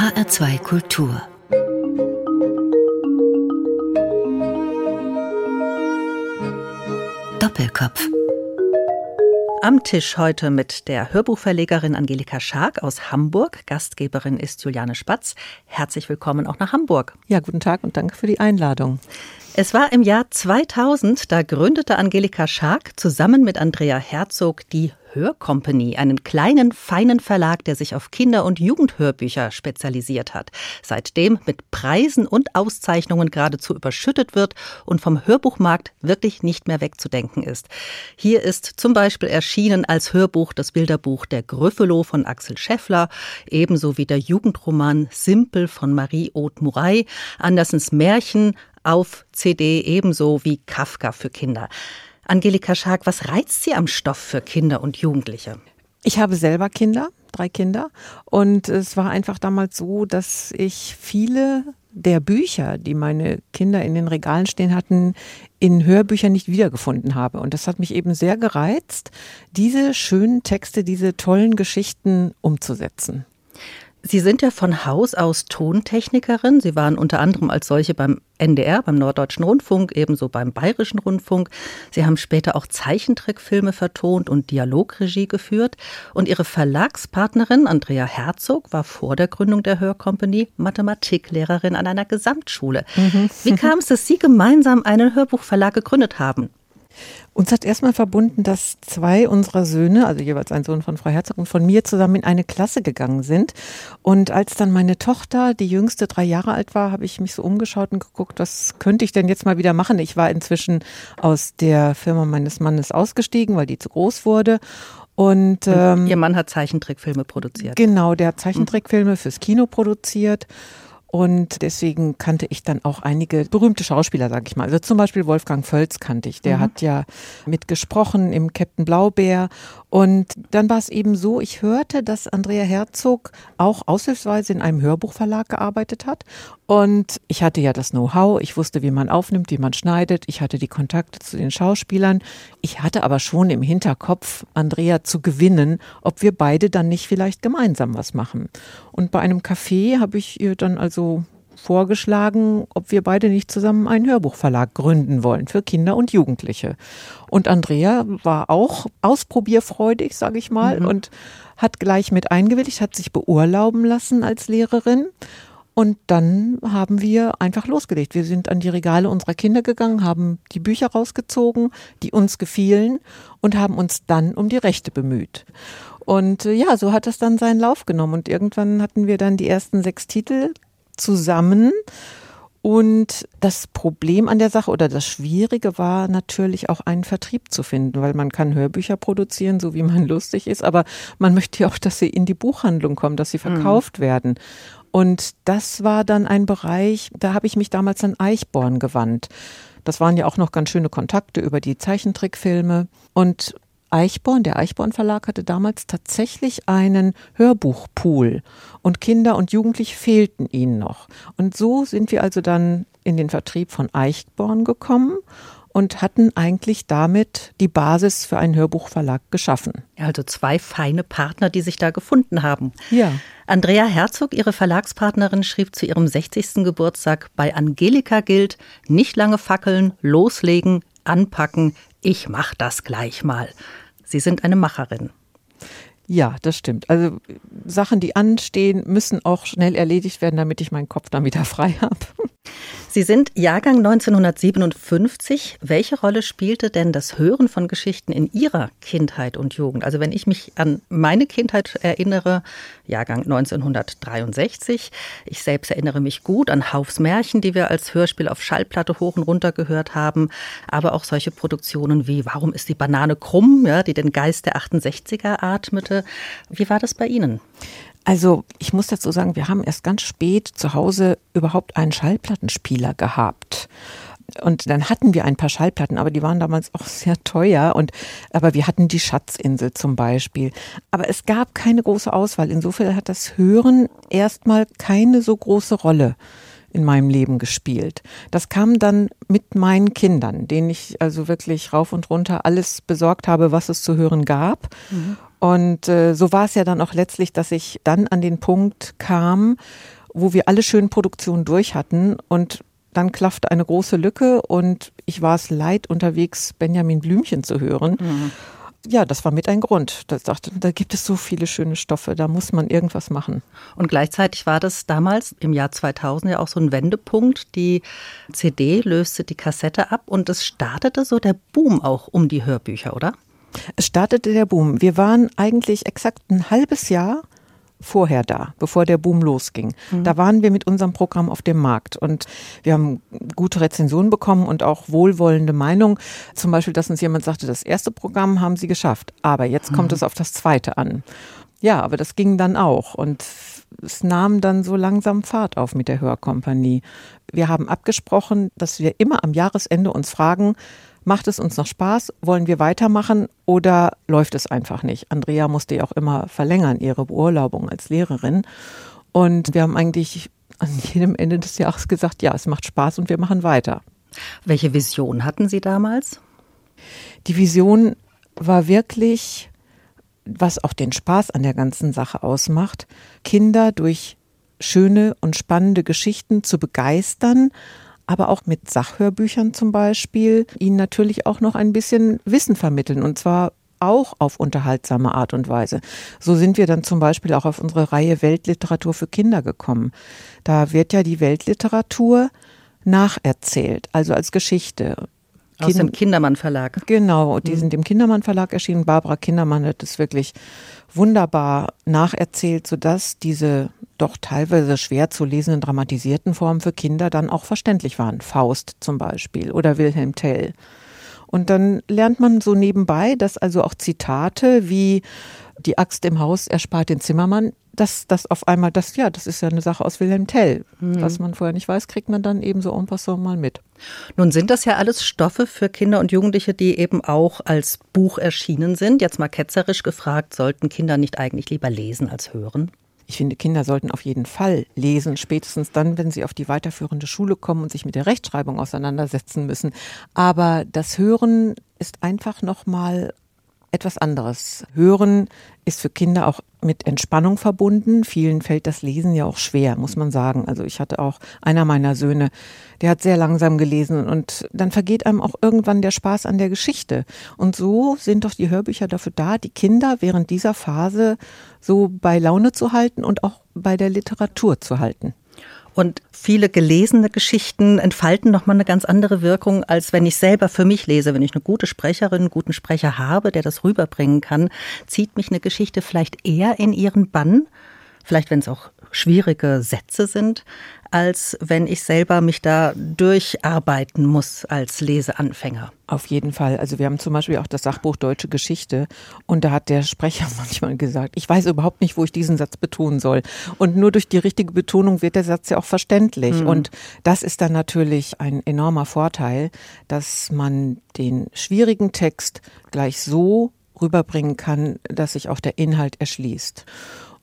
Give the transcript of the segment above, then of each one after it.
HR2 Kultur Doppelkopf am Tisch heute mit der Hörbuchverlegerin Angelika Schark aus Hamburg. Gastgeberin ist Juliane Spatz. Herzlich willkommen auch nach Hamburg. Ja, guten Tag und danke für die Einladung. Es war im Jahr 2000, da gründete Angelika Schark zusammen mit Andrea Herzog die Hörcompany, einen kleinen, feinen Verlag, der sich auf Kinder- und Jugendhörbücher spezialisiert hat. Seitdem mit Preisen und Auszeichnungen geradezu überschüttet wird und vom Hörbuchmarkt wirklich nicht mehr wegzudenken ist. Hier ist zum Beispiel erschienen als Hörbuch das Bilderbuch Der Grüffelo von Axel Scheffler, ebenso wie der Jugendroman Simpel von Marie Aude Murray, Andersens Märchen auf CD ebenso wie Kafka für Kinder. Angelika Schark, was reizt Sie am Stoff für Kinder und Jugendliche? Ich habe selber Kinder, drei Kinder. Und es war einfach damals so, dass ich viele der Bücher, die meine Kinder in den Regalen stehen hatten, in Hörbüchern nicht wiedergefunden habe. Und das hat mich eben sehr gereizt, diese schönen Texte, diese tollen Geschichten umzusetzen. Sie sind ja von Haus aus Tontechnikerin. Sie waren unter anderem als solche beim NDR, beim Norddeutschen Rundfunk, ebenso beim Bayerischen Rundfunk. Sie haben später auch Zeichentrickfilme vertont und Dialogregie geführt. Und Ihre Verlagspartnerin Andrea Herzog war vor der Gründung der Hörcompany Mathematiklehrerin an einer Gesamtschule. Mhm. Wie kam es, dass Sie gemeinsam einen Hörbuchverlag gegründet haben? Uns hat erstmal verbunden, dass zwei unserer Söhne, also jeweils ein Sohn von Frau Herzog und von mir, zusammen in eine Klasse gegangen sind. Und als dann meine Tochter, die jüngste, drei Jahre alt war, habe ich mich so umgeschaut und geguckt, was könnte ich denn jetzt mal wieder machen? Ich war inzwischen aus der Firma meines Mannes ausgestiegen, weil die zu groß wurde. Und, ähm, Ihr Mann hat Zeichentrickfilme produziert. Genau, der hat Zeichentrickfilme fürs Kino produziert. Und deswegen kannte ich dann auch einige berühmte Schauspieler, sage ich mal. Also zum Beispiel Wolfgang Völz kannte ich. Der mhm. hat ja mitgesprochen im Captain Blaubeer. Und dann war es eben so, ich hörte, dass Andrea Herzog auch aushilfsweise in einem Hörbuchverlag gearbeitet hat. Und ich hatte ja das Know-how, ich wusste, wie man aufnimmt, wie man schneidet, ich hatte die Kontakte zu den Schauspielern. Ich hatte aber schon im Hinterkopf, Andrea zu gewinnen, ob wir beide dann nicht vielleicht gemeinsam was machen. Und bei einem Café habe ich ihr dann also vorgeschlagen, ob wir beide nicht zusammen einen Hörbuchverlag gründen wollen für Kinder und Jugendliche. Und Andrea war auch ausprobierfreudig, sage ich mal, mhm. und hat gleich mit eingewilligt, hat sich beurlauben lassen als Lehrerin und dann haben wir einfach losgelegt. Wir sind an die Regale unserer Kinder gegangen, haben die Bücher rausgezogen, die uns gefielen und haben uns dann um die Rechte bemüht. Und äh, ja, so hat es dann seinen Lauf genommen. Und irgendwann hatten wir dann die ersten sechs Titel zusammen. Und das Problem an der Sache oder das Schwierige war natürlich auch einen Vertrieb zu finden, weil man kann Hörbücher produzieren, so wie man lustig ist, aber man möchte ja auch, dass sie in die Buchhandlung kommen, dass sie mhm. verkauft mhm. werden. Und das war dann ein Bereich, da habe ich mich damals an Eichborn gewandt. Das waren ja auch noch ganz schöne Kontakte über die Zeichentrickfilme. Und Eichborn, der Eichborn Verlag hatte damals tatsächlich einen Hörbuchpool und Kinder und Jugendliche fehlten ihnen noch. Und so sind wir also dann in den Vertrieb von Eichborn gekommen und hatten eigentlich damit die Basis für einen Hörbuchverlag geschaffen. Also zwei feine Partner, die sich da gefunden haben. Ja. Andrea Herzog, ihre Verlagspartnerin, schrieb zu ihrem 60. Geburtstag, bei Angelika gilt, nicht lange fackeln, loslegen, anpacken, ich mach das gleich mal. Sie sind eine Macherin. Ja, das stimmt. Also Sachen, die anstehen, müssen auch schnell erledigt werden, damit ich meinen Kopf dann wieder frei habe. Sie sind Jahrgang 1957. Welche Rolle spielte denn das Hören von Geschichten in Ihrer Kindheit und Jugend? Also wenn ich mich an meine Kindheit erinnere, Jahrgang 1963. Ich selbst erinnere mich gut an Haufs Märchen, die wir als Hörspiel auf Schallplatte hoch und runter gehört haben, aber auch solche Produktionen wie Warum ist die Banane krumm, ja, die den Geist der 68er atmete. Wie war das bei Ihnen? Also ich muss dazu sagen, wir haben erst ganz spät zu Hause überhaupt einen Schallplattenspieler gehabt. Und dann hatten wir ein paar Schallplatten, aber die waren damals auch sehr teuer. Und aber wir hatten die Schatzinsel zum Beispiel. Aber es gab keine große Auswahl. Insofern hat das Hören erstmal keine so große Rolle in meinem Leben gespielt. Das kam dann mit meinen Kindern, denen ich also wirklich rauf und runter alles besorgt habe, was es zu hören gab. Mhm. Und äh, so war es ja dann auch letztlich, dass ich dann an den Punkt kam, wo wir alle schönen Produktionen durch hatten und dann klaffte eine große Lücke und ich war es leid, unterwegs Benjamin Blümchen zu hören. Mhm. Ja, das war mit ein Grund. Da dachte, da gibt es so viele schöne Stoffe, da muss man irgendwas machen. Und gleichzeitig war das damals im Jahr 2000 ja auch so ein Wendepunkt. Die CD löste die Kassette ab und es startete so der Boom auch um die Hörbücher, oder? Es startete der Boom. Wir waren eigentlich exakt ein halbes Jahr vorher da, bevor der Boom losging. Mhm. Da waren wir mit unserem Programm auf dem Markt und wir haben gute Rezensionen bekommen und auch wohlwollende Meinungen. Zum Beispiel, dass uns jemand sagte, das erste Programm haben sie geschafft, aber jetzt kommt mhm. es auf das zweite an. Ja, aber das ging dann auch und es nahm dann so langsam Fahrt auf mit der Hörkompanie. Wir haben abgesprochen, dass wir immer am Jahresende uns fragen, Macht es uns noch Spaß? Wollen wir weitermachen oder läuft es einfach nicht? Andrea musste ja auch immer verlängern, ihre Beurlaubung als Lehrerin. Und wir haben eigentlich an jedem Ende des Jahres gesagt, ja, es macht Spaß und wir machen weiter. Welche Vision hatten Sie damals? Die Vision war wirklich, was auch den Spaß an der ganzen Sache ausmacht, Kinder durch schöne und spannende Geschichten zu begeistern aber auch mit Sachhörbüchern zum Beispiel, ihnen natürlich auch noch ein bisschen Wissen vermitteln und zwar auch auf unterhaltsame Art und Weise. So sind wir dann zum Beispiel auch auf unsere Reihe Weltliteratur für Kinder gekommen. Da wird ja die Weltliteratur nacherzählt, also als Geschichte. Aus dem Kindermann Verlag. Genau, die mhm. sind im Kindermann Verlag erschienen. Barbara Kindermann hat es wirklich wunderbar nacherzählt, sodass diese doch teilweise schwer zu lesenden dramatisierten Formen für Kinder dann auch verständlich waren. Faust zum Beispiel oder Wilhelm Tell. Und dann lernt man so nebenbei, dass also auch Zitate wie die Axt im Haus erspart den Zimmermann, dass das auf einmal, das ja, das ist ja eine Sache aus Wilhelm Tell. Mhm. Was man vorher nicht weiß, kriegt man dann eben so en passant mal mit. Nun sind das ja alles Stoffe für Kinder und Jugendliche, die eben auch als Buch erschienen sind. Jetzt mal ketzerisch gefragt, sollten Kinder nicht eigentlich lieber lesen als hören? Ich finde, Kinder sollten auf jeden Fall lesen, spätestens dann, wenn sie auf die weiterführende Schule kommen und sich mit der Rechtschreibung auseinandersetzen müssen. Aber das Hören ist einfach nochmal etwas anderes. Hören ist für Kinder auch mit Entspannung verbunden. Vielen fällt das Lesen ja auch schwer, muss man sagen. Also ich hatte auch einer meiner Söhne, der hat sehr langsam gelesen und dann vergeht einem auch irgendwann der Spaß an der Geschichte. Und so sind doch die Hörbücher dafür da, die Kinder während dieser Phase so bei Laune zu halten und auch bei der Literatur zu halten. Und viele gelesene Geschichten entfalten nochmal eine ganz andere Wirkung, als wenn ich selber für mich lese. Wenn ich eine gute Sprecherin, einen guten Sprecher habe, der das rüberbringen kann, zieht mich eine Geschichte vielleicht eher in ihren Bann. Vielleicht, wenn es auch schwierige Sätze sind, als wenn ich selber mich da durcharbeiten muss als Leseanfänger. Auf jeden Fall. Also wir haben zum Beispiel auch das Sachbuch Deutsche Geschichte und da hat der Sprecher manchmal gesagt, ich weiß überhaupt nicht, wo ich diesen Satz betonen soll. Und nur durch die richtige Betonung wird der Satz ja auch verständlich. Mhm. Und das ist dann natürlich ein enormer Vorteil, dass man den schwierigen Text gleich so rüberbringen kann, dass sich auch der Inhalt erschließt.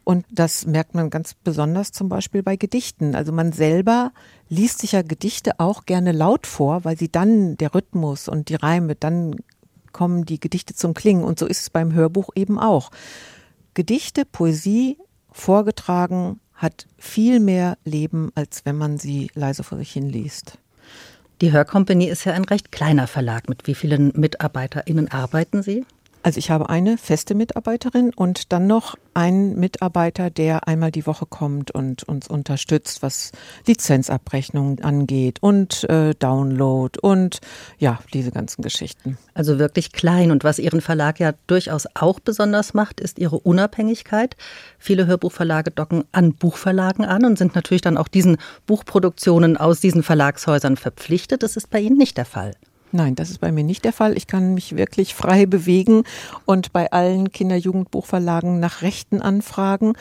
Und das merkt man ganz besonders zum Beispiel bei Gedichten. Also man selber liest sich ja Gedichte auch gerne laut vor, weil sie dann der Rhythmus und die Reime, dann kommen die Gedichte zum Klingen. Und so ist es beim Hörbuch eben auch. Gedichte, Poesie vorgetragen hat viel mehr Leben, als wenn man sie leise vor sich hin liest. Die Hörkompanie ist ja ein recht kleiner Verlag. Mit wie vielen MitarbeiterInnen arbeiten Sie? Also ich habe eine feste Mitarbeiterin und dann noch einen Mitarbeiter, der einmal die Woche kommt und uns unterstützt, was Lizenzabrechnung angeht und äh, Download und ja, diese ganzen Geschichten. Also wirklich klein. Und was Ihren Verlag ja durchaus auch besonders macht, ist Ihre Unabhängigkeit. Viele Hörbuchverlage docken an Buchverlagen an und sind natürlich dann auch diesen Buchproduktionen aus diesen Verlagshäusern verpflichtet. Das ist bei Ihnen nicht der Fall. Nein, das ist bei mir nicht der Fall. Ich kann mich wirklich frei bewegen und bei allen Kinder-Jugendbuchverlagen nach Rechten anfragen.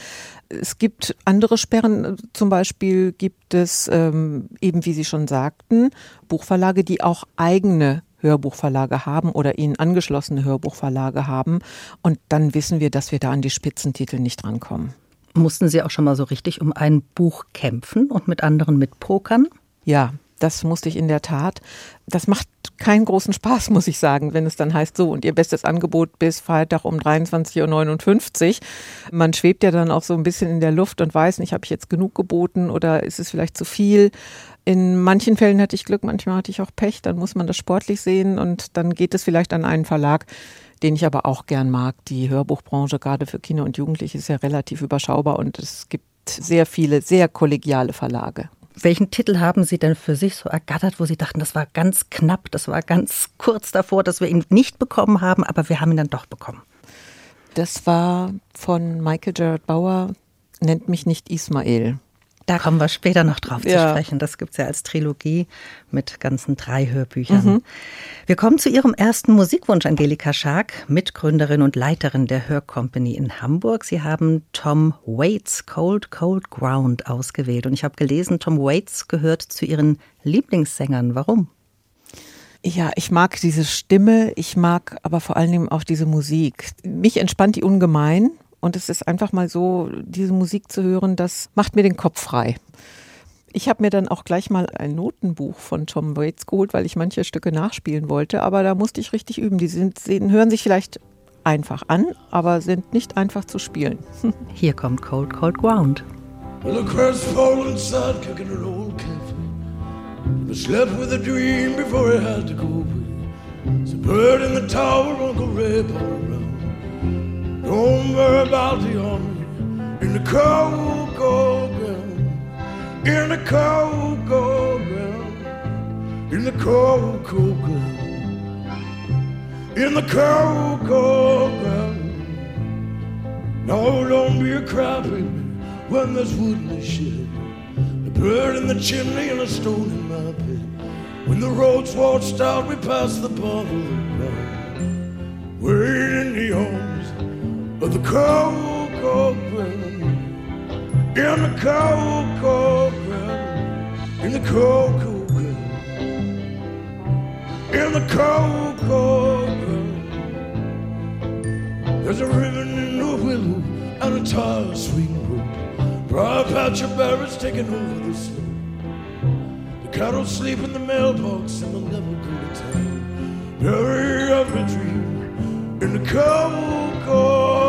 Es gibt andere Sperren, zum Beispiel gibt es ähm, eben, wie Sie schon sagten, Buchverlage, die auch eigene Hörbuchverlage haben oder ihnen angeschlossene Hörbuchverlage haben. Und dann wissen wir, dass wir da an die Spitzentitel nicht rankommen. Mussten Sie auch schon mal so richtig um ein Buch kämpfen und mit anderen mitpokern? Ja, Das musste ich in der Tat. Das macht keinen großen Spaß, muss ich sagen, wenn es dann heißt, so und ihr bestes Angebot bis Freitag um 23.59 Uhr. Man schwebt ja dann auch so ein bisschen in der Luft und weiß nicht, habe ich jetzt genug geboten oder ist es vielleicht zu viel. In manchen Fällen hatte ich Glück, manchmal hatte ich auch Pech, dann muss man das sportlich sehen und dann geht es vielleicht an einen Verlag, den ich aber auch gern mag. Die Hörbuchbranche, gerade für Kinder und Jugendliche, ist ja relativ überschaubar und es gibt sehr viele, sehr kollegiale Verlage. Welchen Titel haben Sie denn für sich so ergattert, wo Sie dachten, das war ganz knapp, das war ganz kurz davor, dass wir ihn nicht bekommen haben, aber wir haben ihn dann doch bekommen? Das war von Michael Gerard Bauer, nennt mich nicht Ismael. Da kommen wir später noch drauf ja. zu sprechen. Das gibt es ja als Trilogie mit ganzen drei Hörbüchern. Mhm. Wir kommen zu Ihrem ersten Musikwunsch, Angelika Schark, Mitgründerin und Leiterin der Hörcompany in Hamburg. Sie haben Tom Waits Cold Cold Ground ausgewählt. Und ich habe gelesen, Tom Waits gehört zu Ihren Lieblingssängern. Warum? Ja, ich mag diese Stimme, ich mag aber vor allen Dingen auch diese Musik. Mich entspannt die ungemein und es ist einfach mal so, diese Musik zu hören, das macht mir den Kopf frei. Ich habe mir dann auch gleich mal ein Notenbuch von Tom Waits geholt, weil ich manche Stücke nachspielen wollte, aber da musste ich richtig üben. Die sind, hören sich vielleicht einfach an, aber sind nicht einfach zu spielen. Hier kommt Cold Cold Ground. Well, crestfallen sad kicking an old cafe. Slept with a dream before he had to go away. It's a bird in the tower, Uncle Ray around. Don't worry about the army in the cold, cold ground. In the cold, cold ground. In the cold, cold ground. In the cold, cold ground. No, don't be a crybaby when there's wood in the shed. A bird in the chimney and a stone in my bed. When the road's washed out, we pass the bottle around. We're in the arms of the cold, cold ground. In the cold, cold ground. In the cold, cold ground. In the cold, cold ground. There's a ribbon in the willow and a tall sweet road. Bright patch of berries taking over the snow. The cattle sleep in the mailbox and they'll never go to town. Bury every dream in the cold, cold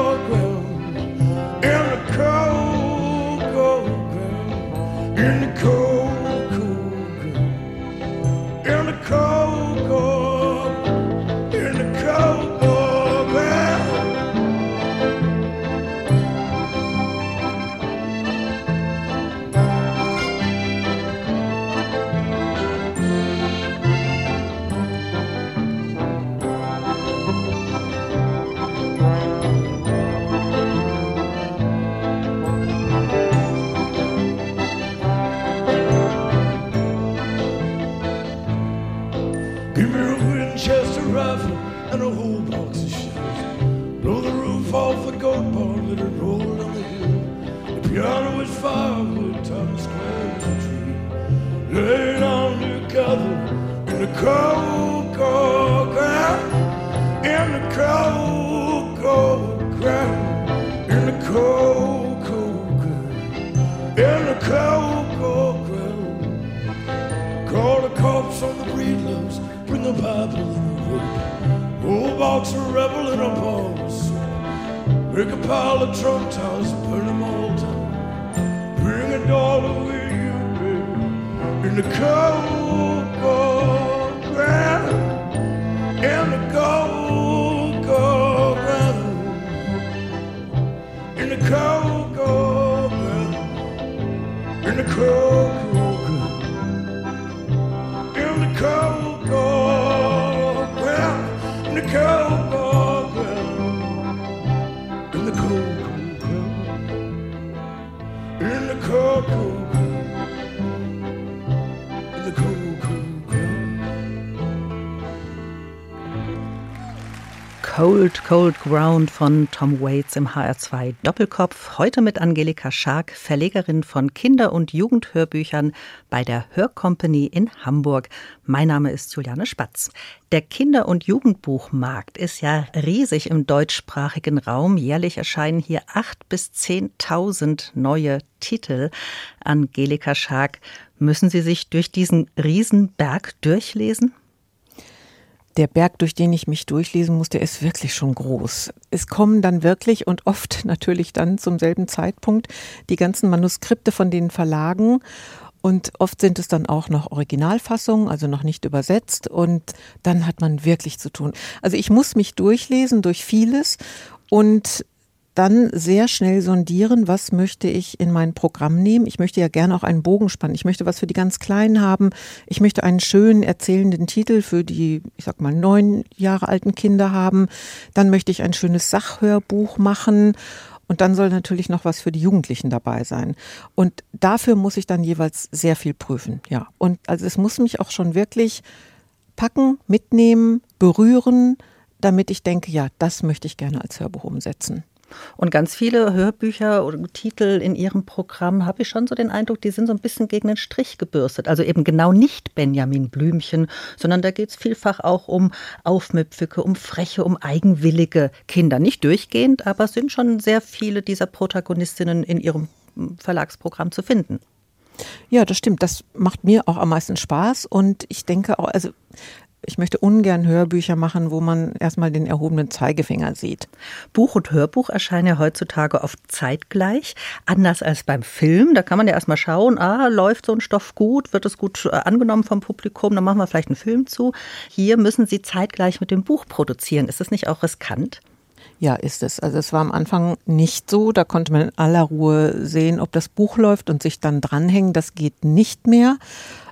Winchester and a whole box of shells. Blow the roof off the goat barn, let it roll down the hill. The piano is firewood, Square is a tree. Lay down together in the cold, cold ground. In the cold, cold ground. In the cold, cold ground. In the cold, cold ground. Call the cops on the breedloves bring a Bible a. Old box of rebel in a soap. Make a pile of Trump towers and burn them all down. Bring a dollar with you, baby. In the cold, cold ground. In the cold, cold ground. In the cold, cold ground. In the cold, girl. Cold, cold ground. Von Tom Waits im HR2 Doppelkopf. Heute mit Angelika Schark, Verlegerin von Kinder- und Jugendhörbüchern bei der Hörcompany in Hamburg. Mein Name ist Juliane Spatz. Der Kinder- und Jugendbuchmarkt ist ja riesig im deutschsprachigen Raum. Jährlich erscheinen hier acht bis zehntausend neue Titel. Angelika Schark, müssen Sie sich durch diesen Riesenberg durchlesen? Der Berg, durch den ich mich durchlesen musste, ist wirklich schon groß. Es kommen dann wirklich und oft natürlich dann zum selben Zeitpunkt die ganzen Manuskripte von den Verlagen. Und oft sind es dann auch noch Originalfassungen, also noch nicht übersetzt. Und dann hat man wirklich zu tun. Also ich muss mich durchlesen durch vieles. Und dann sehr schnell sondieren, was möchte ich in mein Programm nehmen. Ich möchte ja gerne auch einen Bogen spannen. Ich möchte was für die ganz Kleinen haben. Ich möchte einen schönen erzählenden Titel für die, ich sag mal, neun Jahre alten Kinder haben. Dann möchte ich ein schönes Sachhörbuch machen. Und dann soll natürlich noch was für die Jugendlichen dabei sein. Und dafür muss ich dann jeweils sehr viel prüfen. Ja. Und also es muss mich auch schon wirklich packen, mitnehmen, berühren, damit ich denke, ja, das möchte ich gerne als Hörbuch umsetzen. Und ganz viele Hörbücher oder Titel in Ihrem Programm habe ich schon so den Eindruck, die sind so ein bisschen gegen den Strich gebürstet. Also eben genau nicht Benjamin Blümchen, sondern da geht es vielfach auch um Aufmüpfige, um freche, um eigenwillige Kinder. Nicht durchgehend, aber es sind schon sehr viele dieser Protagonistinnen in Ihrem Verlagsprogramm zu finden. Ja, das stimmt. Das macht mir auch am meisten Spaß. Und ich denke auch, also ich möchte ungern Hörbücher machen, wo man erstmal den erhobenen Zeigefinger sieht. Buch und Hörbuch erscheinen ja heutzutage oft zeitgleich, anders als beim Film. Da kann man ja erstmal schauen, ah, läuft so ein Stoff gut, wird es gut äh, angenommen vom Publikum, dann machen wir vielleicht einen Film zu. Hier müssen Sie zeitgleich mit dem Buch produzieren. Ist das nicht auch riskant? Ja, ist es. Also es war am Anfang nicht so. Da konnte man in aller Ruhe sehen, ob das Buch läuft und sich dann dranhängen. Das geht nicht mehr.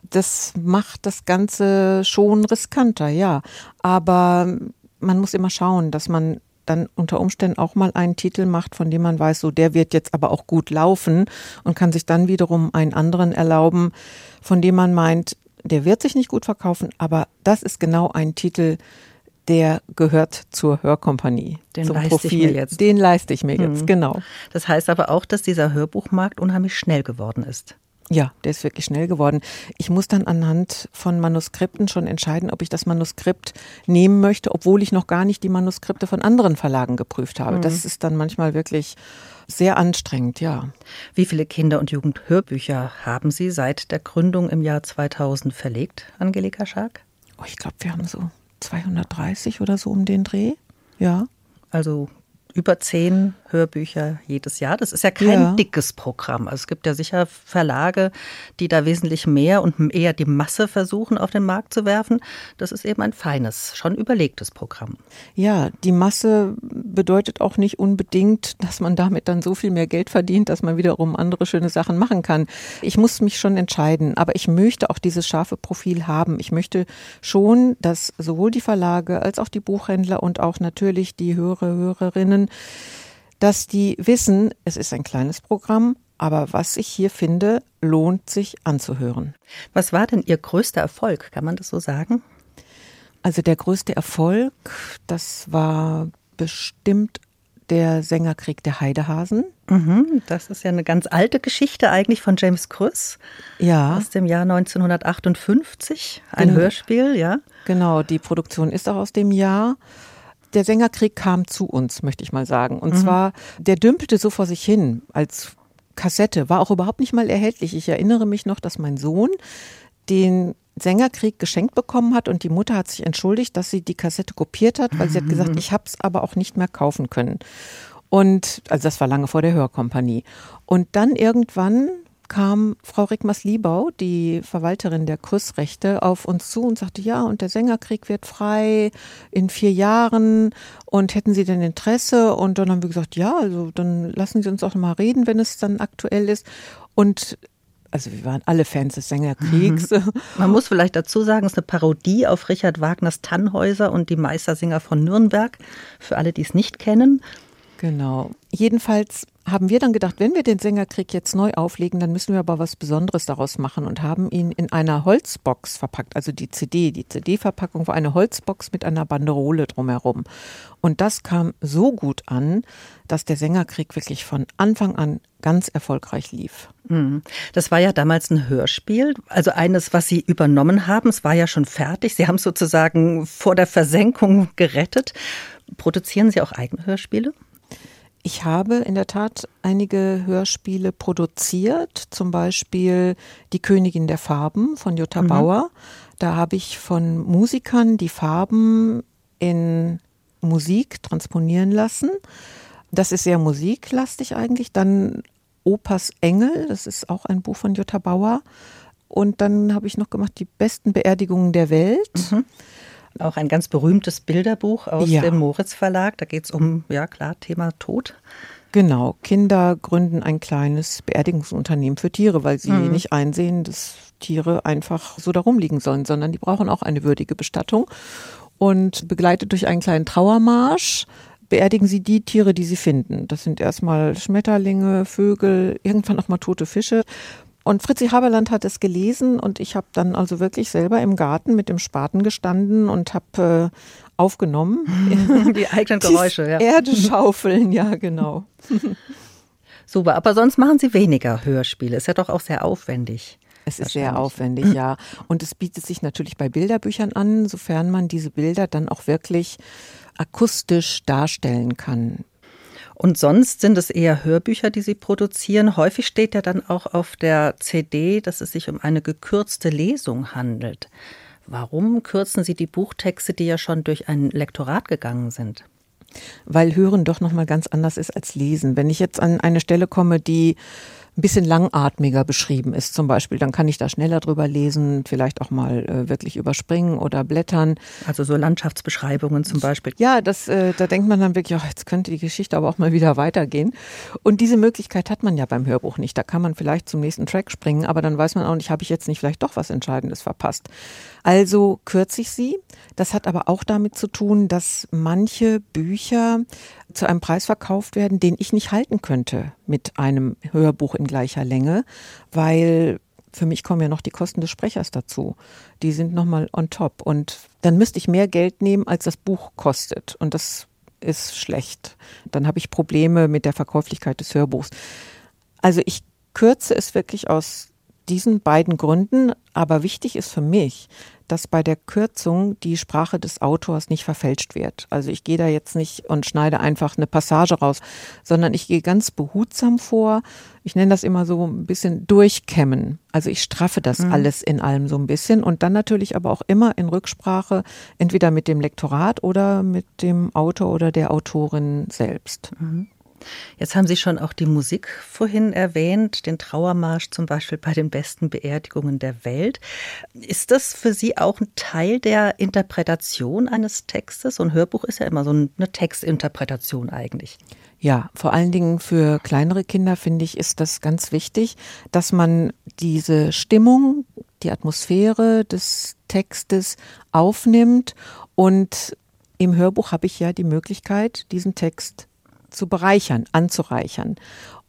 Das macht das Ganze schon riskanter, ja. Aber man muss immer schauen, dass man dann unter Umständen auch mal einen Titel macht, von dem man weiß, so der wird jetzt aber auch gut laufen und kann sich dann wiederum einen anderen erlauben, von dem man meint, der wird sich nicht gut verkaufen, aber das ist genau ein Titel, der gehört zur Hörkompanie. Den leiste Profil. ich mir jetzt. Den leiste ich mir jetzt, mhm. genau. Das heißt aber auch, dass dieser Hörbuchmarkt unheimlich schnell geworden ist. Ja, der ist wirklich schnell geworden. Ich muss dann anhand von Manuskripten schon entscheiden, ob ich das Manuskript nehmen möchte, obwohl ich noch gar nicht die Manuskripte von anderen Verlagen geprüft habe. Mhm. Das ist dann manchmal wirklich sehr anstrengend, ja. Wie viele Kinder- und Jugendhörbücher haben Sie seit der Gründung im Jahr 2000 verlegt, Angelika Schark? Oh, ich glaube, wir haben so 230 oder so um den Dreh. Ja. Also über zehn Hörbücher jedes Jahr. Das ist ja kein ja. dickes Programm. Also es gibt ja sicher Verlage, die da wesentlich mehr und eher die Masse versuchen, auf den Markt zu werfen. Das ist eben ein feines, schon überlegtes Programm. Ja, die Masse bedeutet auch nicht unbedingt, dass man damit dann so viel mehr Geld verdient, dass man wiederum andere schöne Sachen machen kann. Ich muss mich schon entscheiden, aber ich möchte auch dieses scharfe Profil haben. Ich möchte schon, dass sowohl die Verlage als auch die Buchhändler und auch natürlich die Hörer, Hörerinnen dass die wissen, es ist ein kleines Programm, aber was ich hier finde, lohnt sich anzuhören. Was war denn Ihr größter Erfolg? Kann man das so sagen? Also der größte Erfolg, das war bestimmt der Sängerkrieg der Heidehasen. Mhm, das ist ja eine ganz alte Geschichte eigentlich von James Krüss. Ja. Aus dem Jahr 1958. Ein genau. Hörspiel, ja. Genau, die Produktion ist auch aus dem Jahr der Sängerkrieg kam zu uns, möchte ich mal sagen. Und mhm. zwar, der dümpelte so vor sich hin als Kassette, war auch überhaupt nicht mal erhältlich. Ich erinnere mich noch, dass mein Sohn den Sängerkrieg geschenkt bekommen hat und die Mutter hat sich entschuldigt, dass sie die Kassette kopiert hat, weil sie hat gesagt, mhm. ich habe es aber auch nicht mehr kaufen können. Und also das war lange vor der Hörkompanie. Und dann irgendwann kam Frau Rickmers-Liebau, die Verwalterin der Kursrechte, auf uns zu und sagte, ja, und der Sängerkrieg wird frei in vier Jahren und hätten Sie denn Interesse? Und dann haben wir gesagt, ja, also dann lassen Sie uns auch mal reden, wenn es dann aktuell ist. Und also wir waren alle Fans des Sängerkriegs. Mhm. Man muss vielleicht dazu sagen, es ist eine Parodie auf Richard Wagners Tannhäuser und die Meistersinger von Nürnberg, für alle, die es nicht kennen. Genau. Jedenfalls haben wir dann gedacht, wenn wir den Sängerkrieg jetzt neu auflegen, dann müssen wir aber was Besonderes daraus machen und haben ihn in einer Holzbox verpackt, also die CD. Die CD-Verpackung war eine Holzbox mit einer Banderole drumherum. Und das kam so gut an, dass der Sängerkrieg wirklich von Anfang an ganz erfolgreich lief. Mhm. Das war ja damals ein Hörspiel, also eines, was Sie übernommen haben. Es war ja schon fertig. Sie haben es sozusagen vor der Versenkung gerettet. Produzieren Sie auch eigene Hörspiele? Ich habe in der Tat einige Hörspiele produziert, zum Beispiel Die Königin der Farben von Jutta mhm. Bauer. Da habe ich von Musikern die Farben in Musik transponieren lassen. Das ist sehr musiklastig eigentlich. Dann Opas Engel, das ist auch ein Buch von Jutta Bauer. Und dann habe ich noch gemacht die besten Beerdigungen der Welt. Mhm auch ein ganz berühmtes Bilderbuch aus ja. dem Moritz Verlag. Da geht es um, ja klar, Thema Tod. Genau, Kinder gründen ein kleines Beerdigungsunternehmen für Tiere, weil sie mhm. nicht einsehen, dass Tiere einfach so darum liegen sollen, sondern die brauchen auch eine würdige Bestattung. Und begleitet durch einen kleinen Trauermarsch beerdigen sie die Tiere, die sie finden. Das sind erstmal Schmetterlinge, Vögel, irgendwann auch mal tote Fische. Und Fritzi Haberland hat es gelesen und ich habe dann also wirklich selber im Garten mit dem Spaten gestanden und habe äh, aufgenommen. Die eigenen Geräusche, ja. Erde schaufeln, ja, genau. Super, aber sonst machen Sie weniger Hörspiele. Ist ja doch auch sehr aufwendig. Es ist sehr aufwendig, ja. Und es bietet sich natürlich bei Bilderbüchern an, sofern man diese Bilder dann auch wirklich akustisch darstellen kann. Und sonst sind es eher Hörbücher, die Sie produzieren. Häufig steht ja dann auch auf der CD, dass es sich um eine gekürzte Lesung handelt. Warum kürzen Sie die Buchtexte, die ja schon durch ein Lektorat gegangen sind? Weil Hören doch noch mal ganz anders ist als Lesen. Wenn ich jetzt an eine Stelle komme, die ein bisschen langatmiger beschrieben ist zum Beispiel, dann kann ich da schneller drüber lesen, vielleicht auch mal äh, wirklich überspringen oder blättern. Also so Landschaftsbeschreibungen zum Beispiel. Ja, das, äh, da denkt man dann wirklich, oh, jetzt könnte die Geschichte aber auch mal wieder weitergehen. Und diese Möglichkeit hat man ja beim Hörbuch nicht. Da kann man vielleicht zum nächsten Track springen, aber dann weiß man auch nicht, habe ich jetzt nicht vielleicht doch was Entscheidendes verpasst. Also kürze ich sie. Das hat aber auch damit zu tun, dass manche Bücher zu einem Preis verkauft werden, den ich nicht halten könnte mit einem Hörbuch in gleicher Länge, weil für mich kommen ja noch die Kosten des Sprechers dazu. Die sind nochmal on top. Und dann müsste ich mehr Geld nehmen, als das Buch kostet. Und das ist schlecht. Dann habe ich Probleme mit der Verkäuflichkeit des Hörbuchs. Also ich kürze es wirklich aus diesen beiden Gründen. Aber wichtig ist für mich, dass bei der Kürzung die Sprache des Autors nicht verfälscht wird. Also ich gehe da jetzt nicht und schneide einfach eine Passage raus, sondern ich gehe ganz behutsam vor. Ich nenne das immer so ein bisschen durchkämmen. Also ich straffe das mhm. alles in allem so ein bisschen und dann natürlich aber auch immer in Rücksprache, entweder mit dem Lektorat oder mit dem Autor oder der Autorin selbst. Mhm. Jetzt haben Sie schon auch die Musik vorhin erwähnt, den Trauermarsch zum Beispiel bei den besten Beerdigungen der Welt. Ist das für Sie auch ein Teil der Interpretation eines Textes? So ein Hörbuch ist ja immer so eine Textinterpretation eigentlich. Ja, vor allen Dingen für kleinere Kinder finde ich, ist das ganz wichtig, dass man diese Stimmung, die Atmosphäre des Textes aufnimmt und im Hörbuch habe ich ja die Möglichkeit, diesen Text zu bereichern, anzureichern.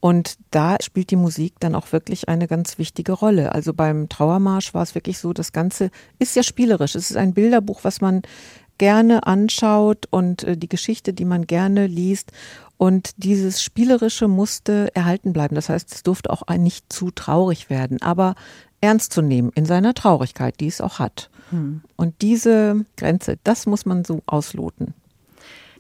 Und da spielt die Musik dann auch wirklich eine ganz wichtige Rolle. Also beim Trauermarsch war es wirklich so, das Ganze ist ja spielerisch. Es ist ein Bilderbuch, was man gerne anschaut und äh, die Geschichte, die man gerne liest. Und dieses Spielerische musste erhalten bleiben. Das heißt, es durfte auch nicht zu traurig werden, aber ernst zu nehmen in seiner Traurigkeit, die es auch hat. Hm. Und diese Grenze, das muss man so ausloten.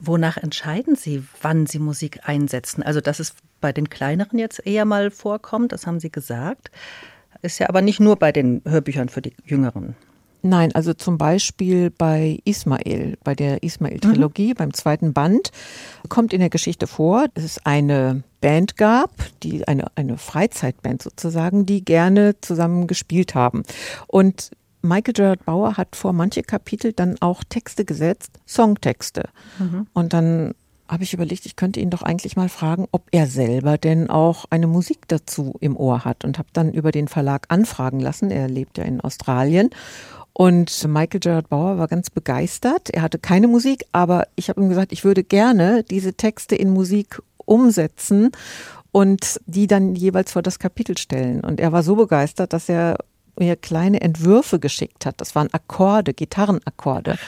Wonach entscheiden Sie, wann Sie Musik einsetzen? Also, dass es bei den kleineren jetzt eher mal vorkommt, das haben Sie gesagt. Ist ja aber nicht nur bei den Hörbüchern für die Jüngeren. Nein, also zum Beispiel bei Ismael, bei der Ismael-Trilogie, mhm. beim zweiten Band, kommt in der Geschichte vor, dass es eine Band gab, die eine, eine Freizeitband sozusagen, die gerne zusammen gespielt haben. Und Michael Gerard Bauer hat vor manche Kapitel dann auch Texte gesetzt, Songtexte. Mhm. Und dann habe ich überlegt, ich könnte ihn doch eigentlich mal fragen, ob er selber denn auch eine Musik dazu im Ohr hat und habe dann über den Verlag anfragen lassen. Er lebt ja in Australien. Und Michael Gerard Bauer war ganz begeistert. Er hatte keine Musik, aber ich habe ihm gesagt, ich würde gerne diese Texte in Musik umsetzen und die dann jeweils vor das Kapitel stellen. Und er war so begeistert, dass er mir kleine Entwürfe geschickt hat. Das waren Akkorde, Gitarrenakkorde.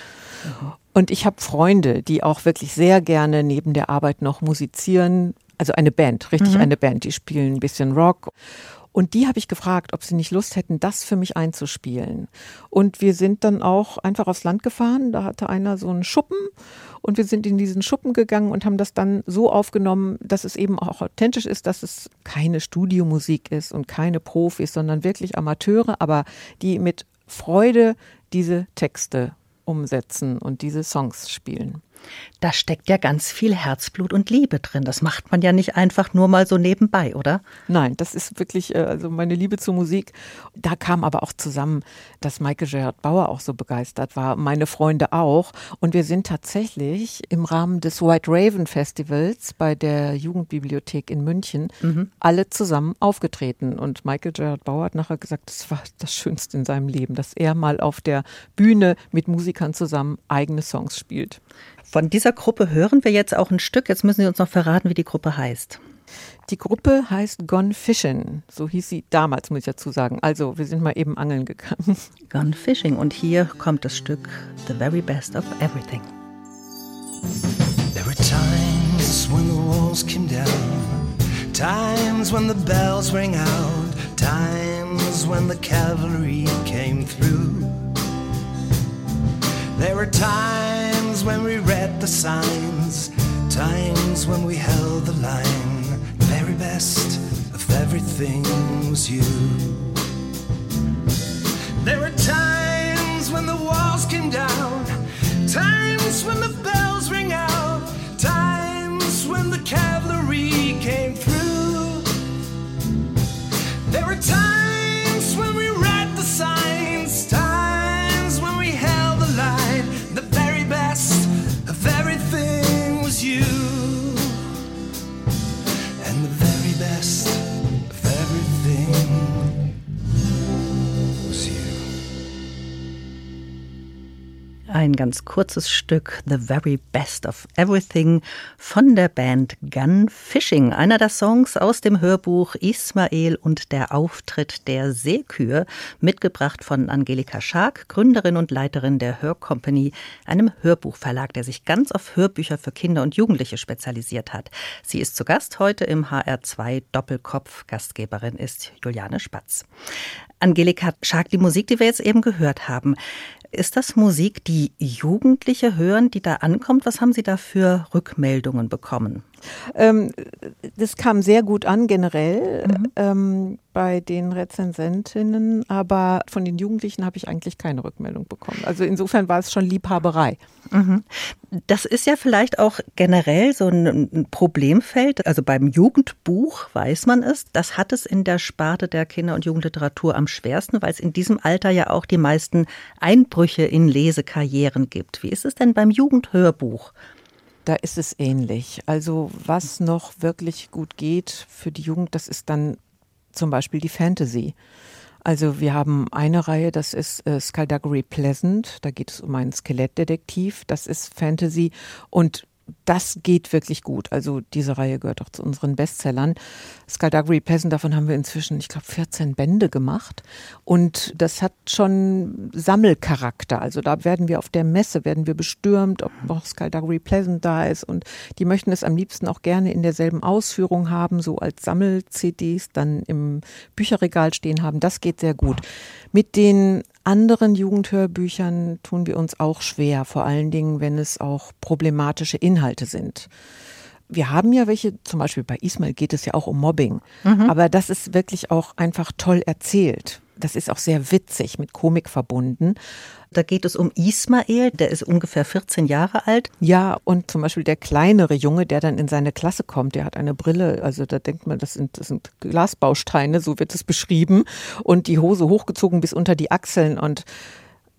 Und ich habe Freunde, die auch wirklich sehr gerne neben der Arbeit noch musizieren. Also eine Band, richtig mhm. eine Band, die spielen ein bisschen Rock. Und die habe ich gefragt, ob sie nicht Lust hätten, das für mich einzuspielen. Und wir sind dann auch einfach aufs Land gefahren. Da hatte einer so einen Schuppen und wir sind in diesen Schuppen gegangen und haben das dann so aufgenommen, dass es eben auch authentisch ist, dass es keine Studiomusik ist und keine Profis, sondern wirklich Amateure, aber die mit Freude diese Texte umsetzen und diese Songs spielen. Da steckt ja ganz viel Herzblut und Liebe drin. Das macht man ja nicht einfach nur mal so nebenbei, oder? Nein, das ist wirklich äh, also meine Liebe zur Musik. Da kam aber auch zusammen, dass Michael Gerhard Bauer auch so begeistert war, meine Freunde auch. Und wir sind tatsächlich im Rahmen des White Raven Festivals bei der Jugendbibliothek in München mhm. alle zusammen aufgetreten. Und Michael Gerhard Bauer hat nachher gesagt, das war das Schönste in seinem Leben, dass er mal auf der Bühne mit Musikern zusammen eigene Songs spielt. Von dieser Gruppe hören wir jetzt auch ein Stück. Jetzt müssen Sie uns noch verraten, wie die Gruppe heißt. Die Gruppe heißt Gone Fishing. So hieß sie damals, muss ich dazu sagen. Also, wir sind mal eben angeln gegangen. Gone Fishing. Und hier kommt das Stück The Very Best of Everything. There were times when the walls came down, times when the bells rang out, times when the cavalry came through. There were times when we read the signs, times when we held the line. The very best of everything was you. There were times when the walls came down, times when the bells ring out, times when the cavalry came through. Ein ganz kurzes Stück The Very Best of Everything von der Band Gun Fishing, einer der Songs aus dem Hörbuch Ismael und der Auftritt der Seekühe, mitgebracht von Angelika Schark, Gründerin und Leiterin der Hörcompany, einem Hörbuchverlag, der sich ganz auf Hörbücher für Kinder und Jugendliche spezialisiert hat. Sie ist zu Gast heute im HR2 Doppelkopf. Gastgeberin ist Juliane Spatz. Angelika Schark, die Musik, die wir jetzt eben gehört haben, ist das Musik, die Jugendliche hören, die da ankommt? Was haben Sie da für Rückmeldungen bekommen? Ähm, das kam sehr gut an generell mhm. ähm, bei den Rezensentinnen, aber von den Jugendlichen habe ich eigentlich keine Rückmeldung bekommen. Also insofern war es schon Liebhaberei. Mhm. Das ist ja vielleicht auch generell so ein Problemfeld. Also beim Jugendbuch weiß man es, das hat es in der Sparte der Kinder- und Jugendliteratur am schwersten, weil es in diesem Alter ja auch die meisten Einbrüche in Lesekarrieren gibt. Wie ist es denn beim Jugendhörbuch? Da ist es ähnlich. Also was noch wirklich gut geht für die Jugend, das ist dann zum Beispiel die Fantasy. Also wir haben eine Reihe, das ist äh, Skullduggery Pleasant, da geht es um einen Skelettdetektiv, das ist Fantasy und das geht wirklich gut. Also diese Reihe gehört auch zu unseren Bestsellern. Skullduggery Peasant, davon haben wir inzwischen, ich glaube, 14 Bände gemacht. Und das hat schon Sammelcharakter. Also da werden wir auf der Messe, werden wir bestürmt, ob noch Skullduggery Pleasant da ist. Und die möchten es am liebsten auch gerne in derselben Ausführung haben, so als Sammel-CDs dann im Bücherregal stehen haben. Das geht sehr gut. Mit den anderen Jugendhörbüchern tun wir uns auch schwer, vor allen Dingen, wenn es auch problematische Inhalte sind. Wir haben ja welche, zum Beispiel bei Ismail geht es ja auch um Mobbing, mhm. aber das ist wirklich auch einfach toll erzählt. Das ist auch sehr witzig, mit Komik verbunden. Da geht es um Ismael, der ist ungefähr 14 Jahre alt. Ja, und zum Beispiel der kleinere Junge, der dann in seine Klasse kommt, der hat eine Brille. Also da denkt man, das sind, das sind Glasbausteine, so wird es beschrieben. Und die Hose hochgezogen bis unter die Achseln. Und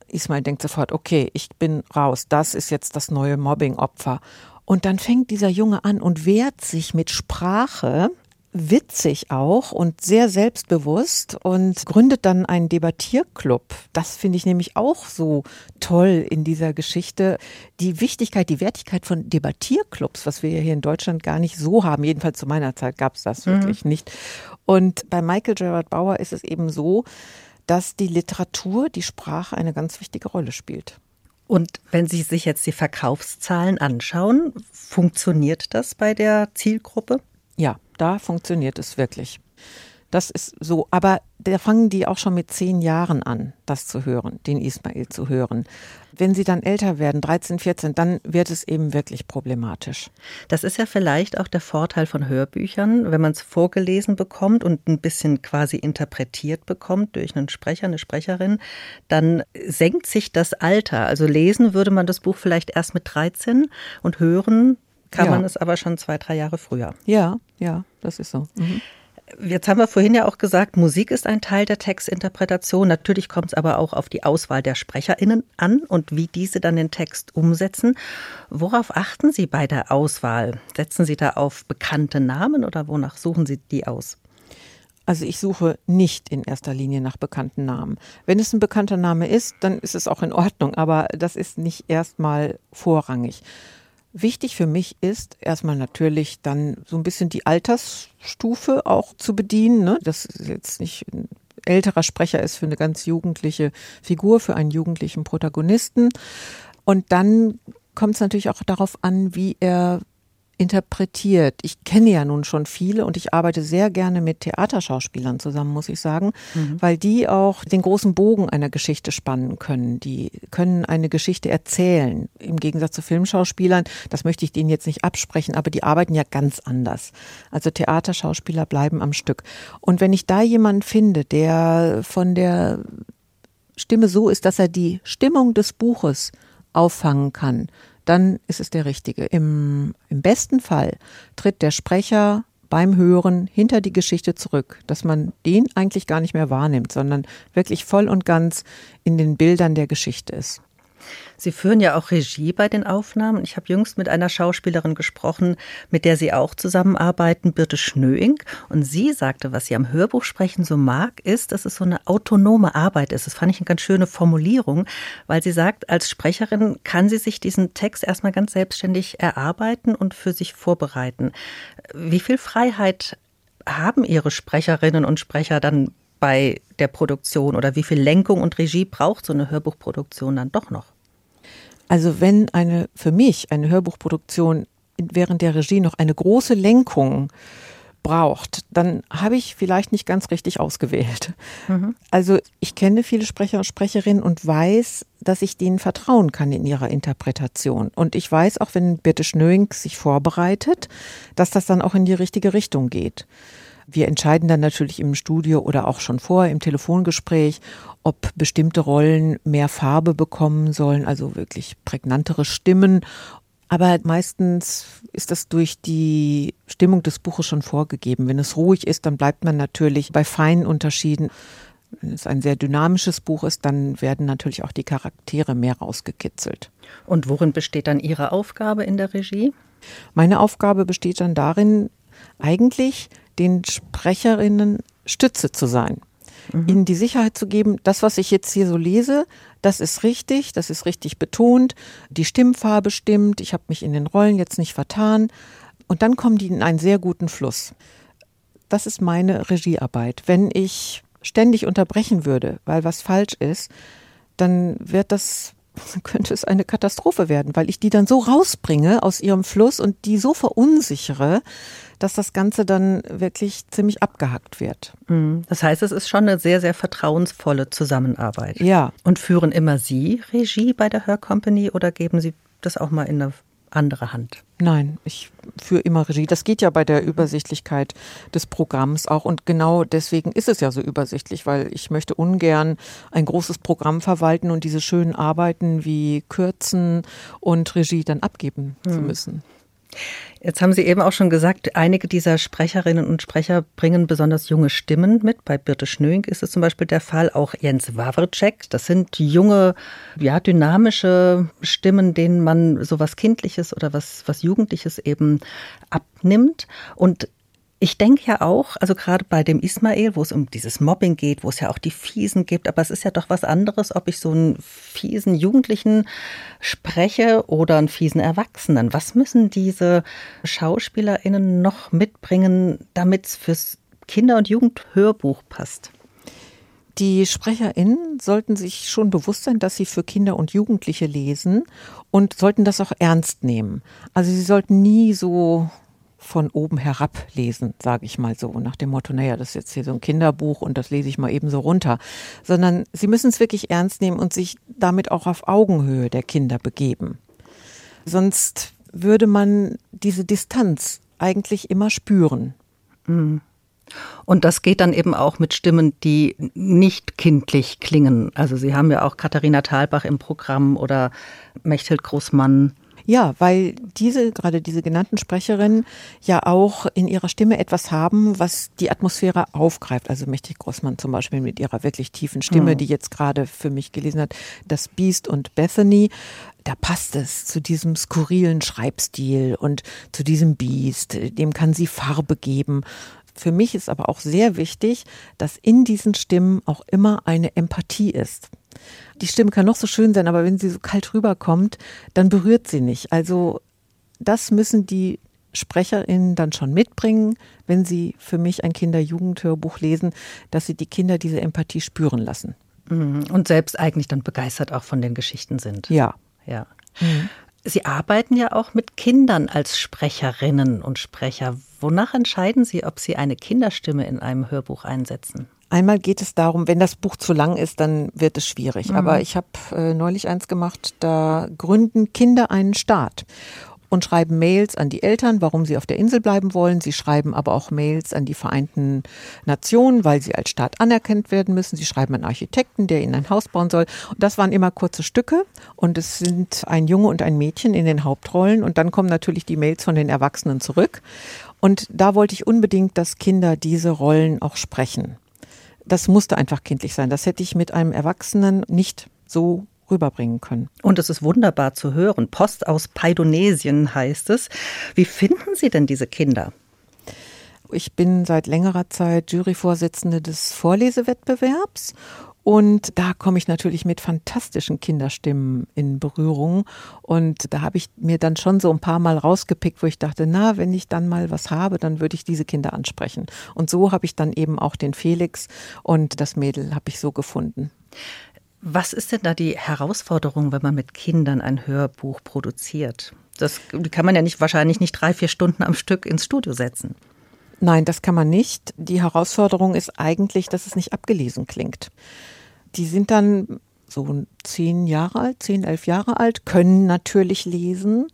Ismael denkt sofort, okay, ich bin raus. Das ist jetzt das neue Mobbing-Opfer. Und dann fängt dieser Junge an und wehrt sich mit Sprache witzig auch und sehr selbstbewusst und gründet dann einen Debattierclub. Das finde ich nämlich auch so toll in dieser Geschichte. Die Wichtigkeit, die Wertigkeit von Debattierclubs, was wir hier in Deutschland gar nicht so haben. Jedenfalls zu meiner Zeit gab es das mhm. wirklich nicht. Und bei Michael Gerard Bauer ist es eben so, dass die Literatur, die Sprache eine ganz wichtige Rolle spielt. Und wenn Sie sich jetzt die Verkaufszahlen anschauen, funktioniert das bei der Zielgruppe? Ja, da funktioniert es wirklich. Das ist so. Aber da fangen die auch schon mit zehn Jahren an, das zu hören, den Ismail zu hören. Wenn sie dann älter werden, 13, 14, dann wird es eben wirklich problematisch. Das ist ja vielleicht auch der Vorteil von Hörbüchern, wenn man es vorgelesen bekommt und ein bisschen quasi interpretiert bekommt durch einen Sprecher, eine Sprecherin, dann senkt sich das Alter. Also lesen würde man das Buch vielleicht erst mit 13 und hören kann ja. man es aber schon zwei, drei Jahre früher. Ja, ja, das ist so. Mhm. Jetzt haben wir vorhin ja auch gesagt, Musik ist ein Teil der Textinterpretation. Natürlich kommt es aber auch auf die Auswahl der SprecherInnen an und wie diese dann den Text umsetzen. Worauf achten Sie bei der Auswahl? Setzen Sie da auf bekannte Namen oder wonach suchen Sie die aus? Also ich suche nicht in erster Linie nach bekannten Namen. Wenn es ein bekannter Name ist, dann ist es auch in Ordnung, aber das ist nicht erstmal vorrangig. Wichtig für mich ist erstmal natürlich dann so ein bisschen die Altersstufe auch zu bedienen. Ne? Dass jetzt nicht ein älterer Sprecher ist für eine ganz jugendliche Figur, für einen jugendlichen Protagonisten. Und dann kommt es natürlich auch darauf an, wie er interpretiert. Ich kenne ja nun schon viele und ich arbeite sehr gerne mit Theaterschauspielern zusammen, muss ich sagen, mhm. weil die auch den großen Bogen einer Geschichte spannen können. Die können eine Geschichte erzählen. Im Gegensatz zu Filmschauspielern, das möchte ich denen jetzt nicht absprechen, aber die arbeiten ja ganz anders. Also Theaterschauspieler bleiben am Stück. Und wenn ich da jemanden finde, der von der Stimme so ist, dass er die Stimmung des Buches auffangen kann, dann ist es der richtige. Im, Im besten Fall tritt der Sprecher beim Hören hinter die Geschichte zurück, dass man den eigentlich gar nicht mehr wahrnimmt, sondern wirklich voll und ganz in den Bildern der Geschichte ist. Sie führen ja auch Regie bei den Aufnahmen. Ich habe jüngst mit einer Schauspielerin gesprochen, mit der Sie auch zusammenarbeiten, Birte Schnöing. Und sie sagte, was sie am Hörbuch sprechen so mag, ist, dass es so eine autonome Arbeit ist. Das fand ich eine ganz schöne Formulierung, weil sie sagt, als Sprecherin kann sie sich diesen Text erstmal ganz selbstständig erarbeiten und für sich vorbereiten. Wie viel Freiheit haben Ihre Sprecherinnen und Sprecher dann bei der Produktion oder wie viel Lenkung und Regie braucht so eine Hörbuchproduktion dann doch noch? Also wenn eine, für mich eine Hörbuchproduktion während der Regie noch eine große Lenkung braucht, dann habe ich vielleicht nicht ganz richtig ausgewählt. Mhm. Also ich kenne viele Sprecher und Sprecherinnen und weiß, dass ich denen vertrauen kann in ihrer Interpretation. Und ich weiß auch, wenn Birte Schnöing sich vorbereitet, dass das dann auch in die richtige Richtung geht. Wir entscheiden dann natürlich im Studio oder auch schon vorher im Telefongespräch, ob bestimmte Rollen mehr Farbe bekommen sollen, also wirklich prägnantere Stimmen. Aber meistens ist das durch die Stimmung des Buches schon vorgegeben. Wenn es ruhig ist, dann bleibt man natürlich bei feinen Unterschieden. Wenn es ein sehr dynamisches Buch ist, dann werden natürlich auch die Charaktere mehr rausgekitzelt. Und worin besteht dann Ihre Aufgabe in der Regie? Meine Aufgabe besteht dann darin, eigentlich den Sprecherinnen Stütze zu sein. Mhm. Ihnen die Sicherheit zu geben, das, was ich jetzt hier so lese, das ist richtig, das ist richtig betont, die Stimmfarbe stimmt, ich habe mich in den Rollen jetzt nicht vertan. Und dann kommen die in einen sehr guten Fluss. Das ist meine Regiearbeit. Wenn ich ständig unterbrechen würde, weil was falsch ist, dann wird das könnte es eine Katastrophe werden, weil ich die dann so rausbringe aus ihrem Fluss und die so verunsichere, dass das Ganze dann wirklich ziemlich abgehackt wird. Mhm. Das heißt, es ist schon eine sehr, sehr vertrauensvolle Zusammenarbeit. Ja. Und führen immer Sie Regie bei der Hör Company oder geben Sie das auch mal in eine andere Hand? Nein, ich führe immer Regie. Das geht ja bei der Übersichtlichkeit des Programms auch. Und genau deswegen ist es ja so übersichtlich, weil ich möchte ungern ein großes Programm verwalten und diese schönen Arbeiten wie kürzen und Regie dann abgeben hm. zu müssen. Jetzt haben Sie eben auch schon gesagt, einige dieser Sprecherinnen und Sprecher bringen besonders junge Stimmen mit. Bei Birte Schnöing ist es zum Beispiel der Fall, auch Jens Wawrczek. Das sind junge, ja, dynamische Stimmen, denen man sowas Kindliches oder was, was Jugendliches eben abnimmt. Und Ich denke ja auch, also gerade bei dem Ismail, wo es um dieses Mobbing geht, wo es ja auch die Fiesen gibt, aber es ist ja doch was anderes, ob ich so einen fiesen Jugendlichen spreche oder einen fiesen Erwachsenen. Was müssen diese SchauspielerInnen noch mitbringen, damit es fürs Kinder- und Jugendhörbuch passt? Die SprecherInnen sollten sich schon bewusst sein, dass sie für Kinder und Jugendliche lesen und sollten das auch ernst nehmen. Also sie sollten nie so von oben herab lesen, sage ich mal so, nach dem Motto, naja, das ist jetzt hier so ein Kinderbuch und das lese ich mal eben so runter, sondern sie müssen es wirklich ernst nehmen und sich damit auch auf Augenhöhe der Kinder begeben. Sonst würde man diese Distanz eigentlich immer spüren. Mhm. Und das geht dann eben auch mit Stimmen, die nicht kindlich klingen. Also Sie haben ja auch Katharina Thalbach im Programm oder Mechthild Großmann. Ja, weil diese, gerade diese genannten Sprecherinnen ja auch in ihrer Stimme etwas haben, was die Atmosphäre aufgreift. Also Mächtig Großmann zum Beispiel mit ihrer wirklich tiefen Stimme, mhm. die jetzt gerade für mich gelesen hat, das Beast und Bethany. Da passt es zu diesem skurrilen Schreibstil und zu diesem Beast. Dem kann sie Farbe geben. Für mich ist aber auch sehr wichtig, dass in diesen Stimmen auch immer eine Empathie ist. Die Stimme kann noch so schön sein, aber wenn sie so kalt rüberkommt, dann berührt sie nicht. Also das müssen die SprecherInnen dann schon mitbringen, wenn sie für mich ein Kinder-Jugendhörbuch lesen, dass sie die Kinder diese Empathie spüren lassen. Mhm. Und selbst eigentlich dann begeistert auch von den Geschichten sind. Ja. Ja. Mhm. Sie arbeiten ja auch mit Kindern als Sprecherinnen und Sprecher. Wonach entscheiden Sie, ob Sie eine Kinderstimme in einem Hörbuch einsetzen? Einmal geht es darum, wenn das Buch zu lang ist, dann wird es schwierig. Mhm. Aber ich habe äh, neulich eins gemacht, da gründen Kinder einen Staat und schreiben Mails an die Eltern, warum sie auf der Insel bleiben wollen. Sie schreiben aber auch Mails an die Vereinten Nationen, weil sie als Staat anerkannt werden müssen. Sie schreiben einen Architekten, der ihnen ein Haus bauen soll. Und das waren immer kurze Stücke und es sind ein Junge und ein Mädchen in den Hauptrollen und dann kommen natürlich die Mails von den Erwachsenen zurück. Und da wollte ich unbedingt, dass Kinder diese Rollen auch sprechen. Das musste einfach kindlich sein. Das hätte ich mit einem Erwachsenen nicht so rüberbringen können. Und es ist wunderbar zu hören. Post aus Paidonesien heißt es. Wie finden Sie denn diese Kinder? Ich bin seit längerer Zeit Juryvorsitzende des Vorlesewettbewerbs und da komme ich natürlich mit fantastischen Kinderstimmen in Berührung. Und da habe ich mir dann schon so ein paar Mal rausgepickt, wo ich dachte, na, wenn ich dann mal was habe, dann würde ich diese Kinder ansprechen. Und so habe ich dann eben auch den Felix und das Mädel habe ich so gefunden. Was ist denn da die Herausforderung, wenn man mit Kindern ein Hörbuch produziert? Das kann man ja nicht wahrscheinlich nicht drei, vier Stunden am Stück ins Studio setzen. Nein, das kann man nicht. Die Herausforderung ist eigentlich, dass es nicht abgelesen klingt. Die sind dann so zehn Jahre alt, zehn, elf Jahre alt, können natürlich lesen,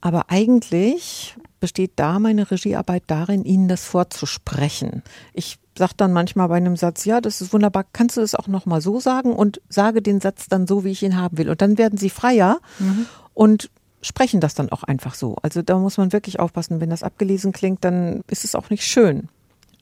aber eigentlich besteht da meine Regiearbeit darin, ihnen das vorzusprechen. Ich sage dann manchmal bei einem Satz, ja, das ist wunderbar, kannst du es auch nochmal so sagen und sage den Satz dann so, wie ich ihn haben will. Und dann werden sie freier mhm. und sprechen das dann auch einfach so. Also da muss man wirklich aufpassen, wenn das abgelesen klingt, dann ist es auch nicht schön.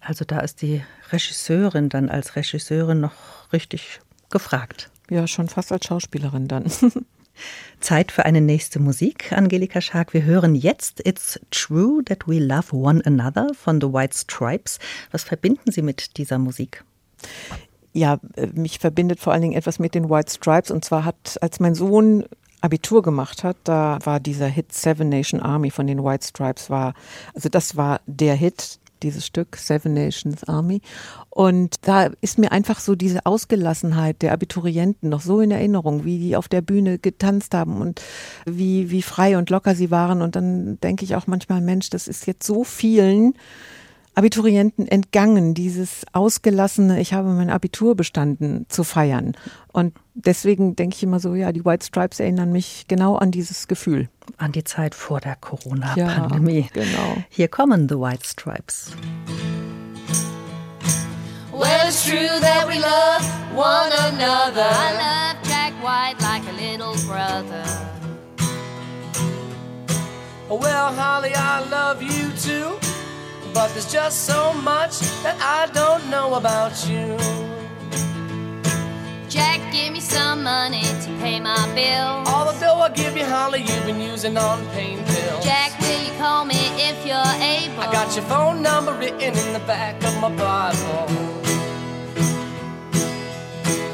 Also da ist die Regisseurin dann als Regisseurin noch richtig gefragt. Ja, schon fast als Schauspielerin dann. Zeit für eine nächste Musik, Angelika Schark. Wir hören jetzt It's True That We Love One Another von The White Stripes. Was verbinden Sie mit dieser Musik? Ja, mich verbindet vor allen Dingen etwas mit den White Stripes. Und zwar hat, als mein Sohn Abitur gemacht hat, da war dieser Hit Seven Nation Army von den White Stripes war, also das war der Hit, dieses Stück Seven Nations Army. Und da ist mir einfach so diese Ausgelassenheit der Abiturienten noch so in Erinnerung, wie die auf der Bühne getanzt haben und wie, wie frei und locker sie waren. Und dann denke ich auch manchmal, Mensch, das ist jetzt so vielen Abiturienten entgangen, dieses ausgelassene, ich habe mein Abitur bestanden, zu feiern. Und deswegen denke ich immer so, ja, die White Stripes erinnern mich genau an dieses Gefühl. An die Zeit vor der Corona-Pandemie. Ja, genau. Hier kommen The White Stripes. Well, it's true that we love one another. I love Jack White like a little brother. Well, Holly, I love you too. But there's just so much that I don't know about you. Jack, give me some money to pay my bill. All the dough I give you, Holly, you've been using on pain pills. Jack, will you call me if you're able? I got your phone number written in the back of my Bible.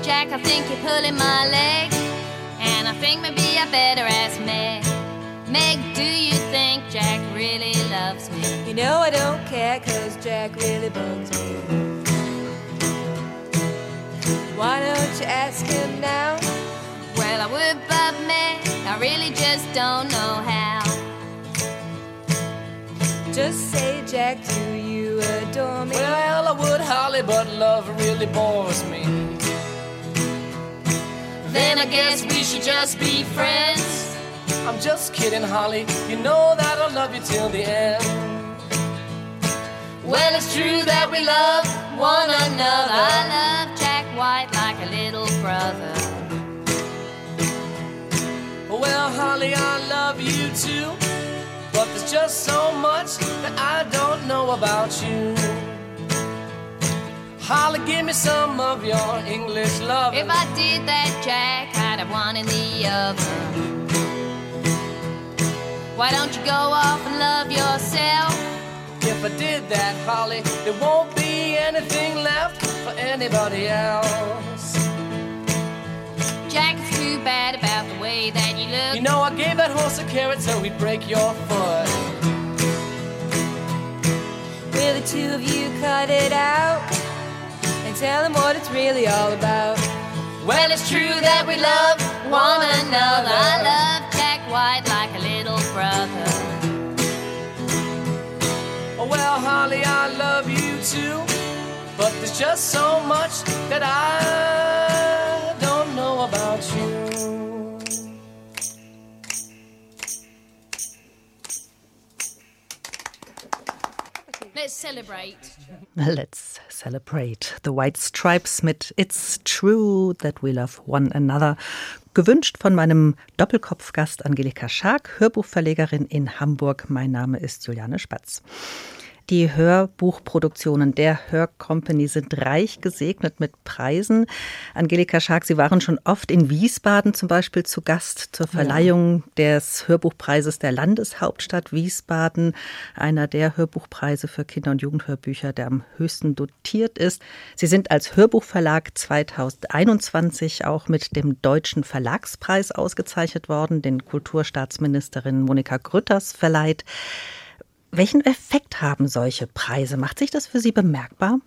Jack, I think you're pulling my leg, and I think maybe I better ask Meg. Meg, do you think Jack really loves me? You know I don't care, cause Jack really bugs me. Why don't you ask him now? Well, I would, but Meg, I really just don't know how. Just say, Jack, do you adore me? Well, I would, Holly, but love really bores me. Then I guess we should just be friends. I'm just kidding, Holly. You know that I'll love you till the end. Well, it's true that we love one another. I love Jack White like a little brother. Well, Holly, I love you too. But there's just so much that I don't know about you. Holly, give me some of your English love. If I did that, Jack, I'd have one in the oven. Why don't you go off and love yourself? If I did that, Holly, there won't be anything left for anybody else. Jack, it's too bad about the way that you look. You know, I gave that horse a carrot so he'd break your foot. Will the two of you cut it out? And tell him what it's really all about. Well, it's true that we love one another. I love White like a little brother. Oh, well, Holly, I love you too. But there's just so much that I don't know about you. Let's celebrate. Let's celebrate the White Stripes mit It's True That We Love One Another. Gewünscht von meinem Doppelkopfgast Angelika Schark, Hörbuchverlegerin in Hamburg. Mein Name ist Juliane Spatz. Die Hörbuchproduktionen der Hör Company sind reich gesegnet mit Preisen. Angelika Schark, Sie waren schon oft in Wiesbaden zum Beispiel zu Gast zur Verleihung ja. des Hörbuchpreises der Landeshauptstadt Wiesbaden, einer der Hörbuchpreise für Kinder- und Jugendhörbücher, der am höchsten dotiert ist. Sie sind als Hörbuchverlag 2021 auch mit dem Deutschen Verlagspreis ausgezeichnet worden, den Kulturstaatsministerin Monika Grütters verleiht. Welchen Effekt haben solche Preise? Macht sich das für Sie bemerkbar?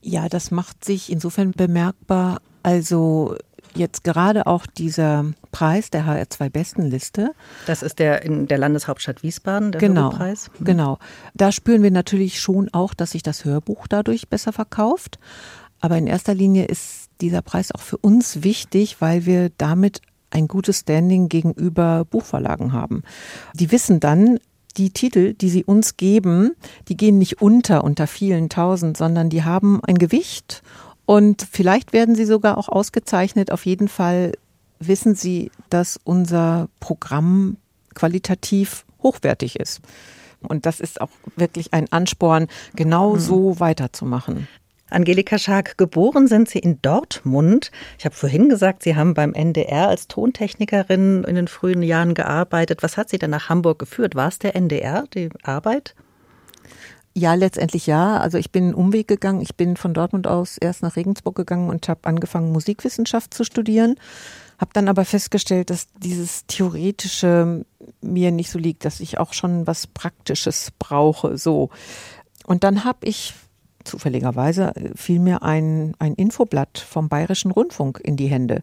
Ja, das macht sich insofern bemerkbar. Also jetzt gerade auch dieser Preis der HR2 Bestenliste. Das ist der in der Landeshauptstadt Wiesbaden, der genau, Hörbuchpreis. Mhm. Genau. Da spüren wir natürlich schon auch, dass sich das Hörbuch dadurch besser verkauft. Aber in erster Linie ist dieser Preis auch für uns wichtig, weil wir damit ein gutes Standing gegenüber Buchverlagen haben. Die wissen dann, die Titel, die sie uns geben, die gehen nicht unter unter vielen tausend, sondern die haben ein Gewicht und vielleicht werden sie sogar auch ausgezeichnet. Auf jeden Fall wissen sie, dass unser Programm qualitativ hochwertig ist. Und das ist auch wirklich ein Ansporn, genau so weiterzumachen. Angelika Schark, geboren sind Sie in Dortmund. Ich habe vorhin gesagt, Sie haben beim NDR als Tontechnikerin in den frühen Jahren gearbeitet. Was hat Sie denn nach Hamburg geführt? War es der NDR, die Arbeit? Ja, letztendlich ja. Also ich bin einen Umweg gegangen. Ich bin von Dortmund aus erst nach Regensburg gegangen und habe angefangen, Musikwissenschaft zu studieren. Habe dann aber festgestellt, dass dieses Theoretische mir nicht so liegt, dass ich auch schon was Praktisches brauche. So. Und dann habe ich zufälligerweise fiel mir ein, ein Infoblatt vom Bayerischen Rundfunk in die Hände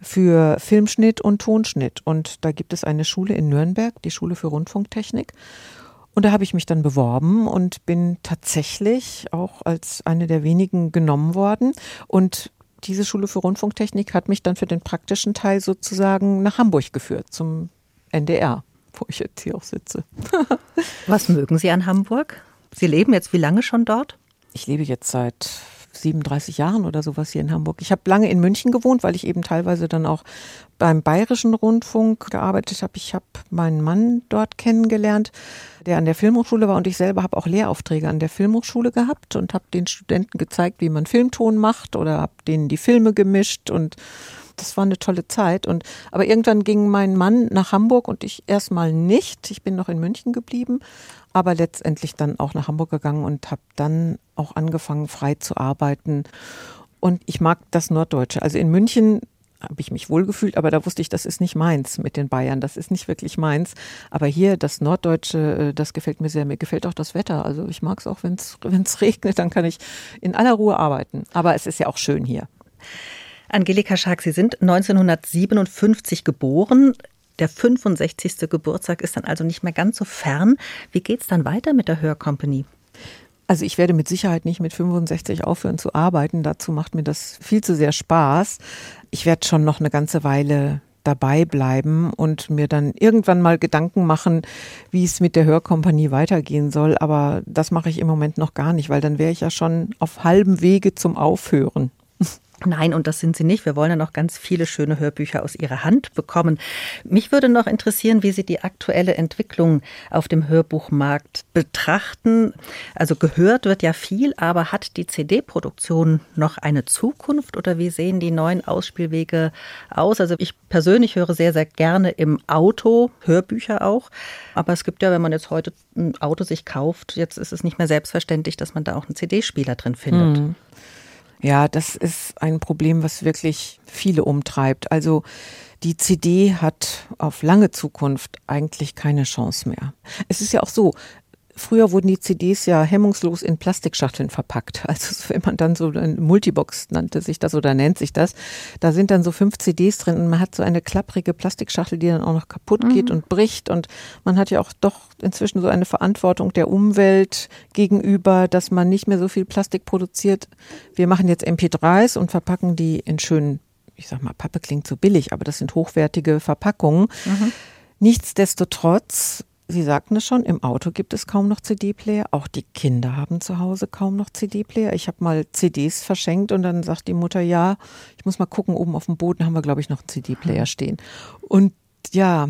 für Filmschnitt und Tonschnitt. Und da gibt es eine Schule in Nürnberg, die Schule für Rundfunktechnik. Und da habe ich mich dann beworben und bin tatsächlich auch als eine der wenigen genommen worden. Und diese Schule für Rundfunktechnik hat mich dann für den praktischen Teil sozusagen nach Hamburg geführt, zum NDR, wo ich jetzt hier auch sitze. Was mögen Sie an Hamburg? Sie leben jetzt wie lange schon dort? Ich lebe jetzt seit 37 Jahren oder sowas hier in Hamburg. Ich habe lange in München gewohnt, weil ich eben teilweise dann auch beim Bayerischen Rundfunk gearbeitet habe. Ich habe meinen Mann dort kennengelernt, der an der Filmhochschule war und ich selber habe auch Lehraufträge an der Filmhochschule gehabt und habe den Studenten gezeigt, wie man Filmton macht oder habe denen die Filme gemischt und das war eine tolle Zeit. Und aber irgendwann ging mein Mann nach Hamburg und ich erstmal nicht. Ich bin noch in München geblieben, aber letztendlich dann auch nach Hamburg gegangen und habe dann auch angefangen, frei zu arbeiten. Und ich mag das Norddeutsche. Also in München habe ich mich wohlgefühlt, aber da wusste ich, das ist nicht meins mit den Bayern, das ist nicht wirklich meins. Aber hier, das Norddeutsche, äh, das gefällt mir sehr. Mir gefällt auch das Wetter. Also ich mag es auch, wenn es regnet, dann kann ich in aller Ruhe arbeiten. Aber es ist ja auch schön hier. Angelika Schark, Sie sind 1957 geboren. Der 65. Geburtstag ist dann also nicht mehr ganz so fern. Wie geht es dann weiter mit der Hörcompany? Also ich werde mit Sicherheit nicht mit 65 aufhören zu arbeiten. Dazu macht mir das viel zu sehr Spaß. Ich werde schon noch eine ganze Weile dabei bleiben und mir dann irgendwann mal Gedanken machen, wie es mit der Hörkompanie weitergehen soll. Aber das mache ich im Moment noch gar nicht, weil dann wäre ich ja schon auf halbem Wege zum Aufhören. Nein, und das sind sie nicht. Wir wollen ja noch ganz viele schöne Hörbücher aus ihrer Hand bekommen. Mich würde noch interessieren, wie Sie die aktuelle Entwicklung auf dem Hörbuchmarkt betrachten. Also gehört wird ja viel, aber hat die CD-Produktion noch eine Zukunft oder wie sehen die neuen Ausspielwege aus? Also ich persönlich höre sehr, sehr gerne im Auto Hörbücher auch. Aber es gibt ja, wenn man jetzt heute ein Auto sich kauft, jetzt ist es nicht mehr selbstverständlich, dass man da auch einen CD-Spieler drin findet. Hm. Ja, das ist ein Problem, was wirklich viele umtreibt. Also die CD hat auf lange Zukunft eigentlich keine Chance mehr. Es ist ja auch so, Früher wurden die CDs ja hemmungslos in Plastikschachteln verpackt. Also wenn man dann so ein Multibox nannte sich das oder nennt sich das, da sind dann so fünf CDs drin und man hat so eine klapprige Plastikschachtel, die dann auch noch kaputt geht mhm. und bricht. Und man hat ja auch doch inzwischen so eine Verantwortung der Umwelt gegenüber, dass man nicht mehr so viel Plastik produziert. Wir machen jetzt MP3s und verpacken die in schönen, ich sag mal, Pappe klingt so billig, aber das sind hochwertige Verpackungen. Mhm. Nichtsdestotrotz Sie sagten es schon, im Auto gibt es kaum noch CD-Player. Auch die Kinder haben zu Hause kaum noch CD-Player. Ich habe mal CDs verschenkt und dann sagt die Mutter, ja, ich muss mal gucken, oben auf dem Boden haben wir, glaube ich, noch einen CD-Player stehen. Und ja,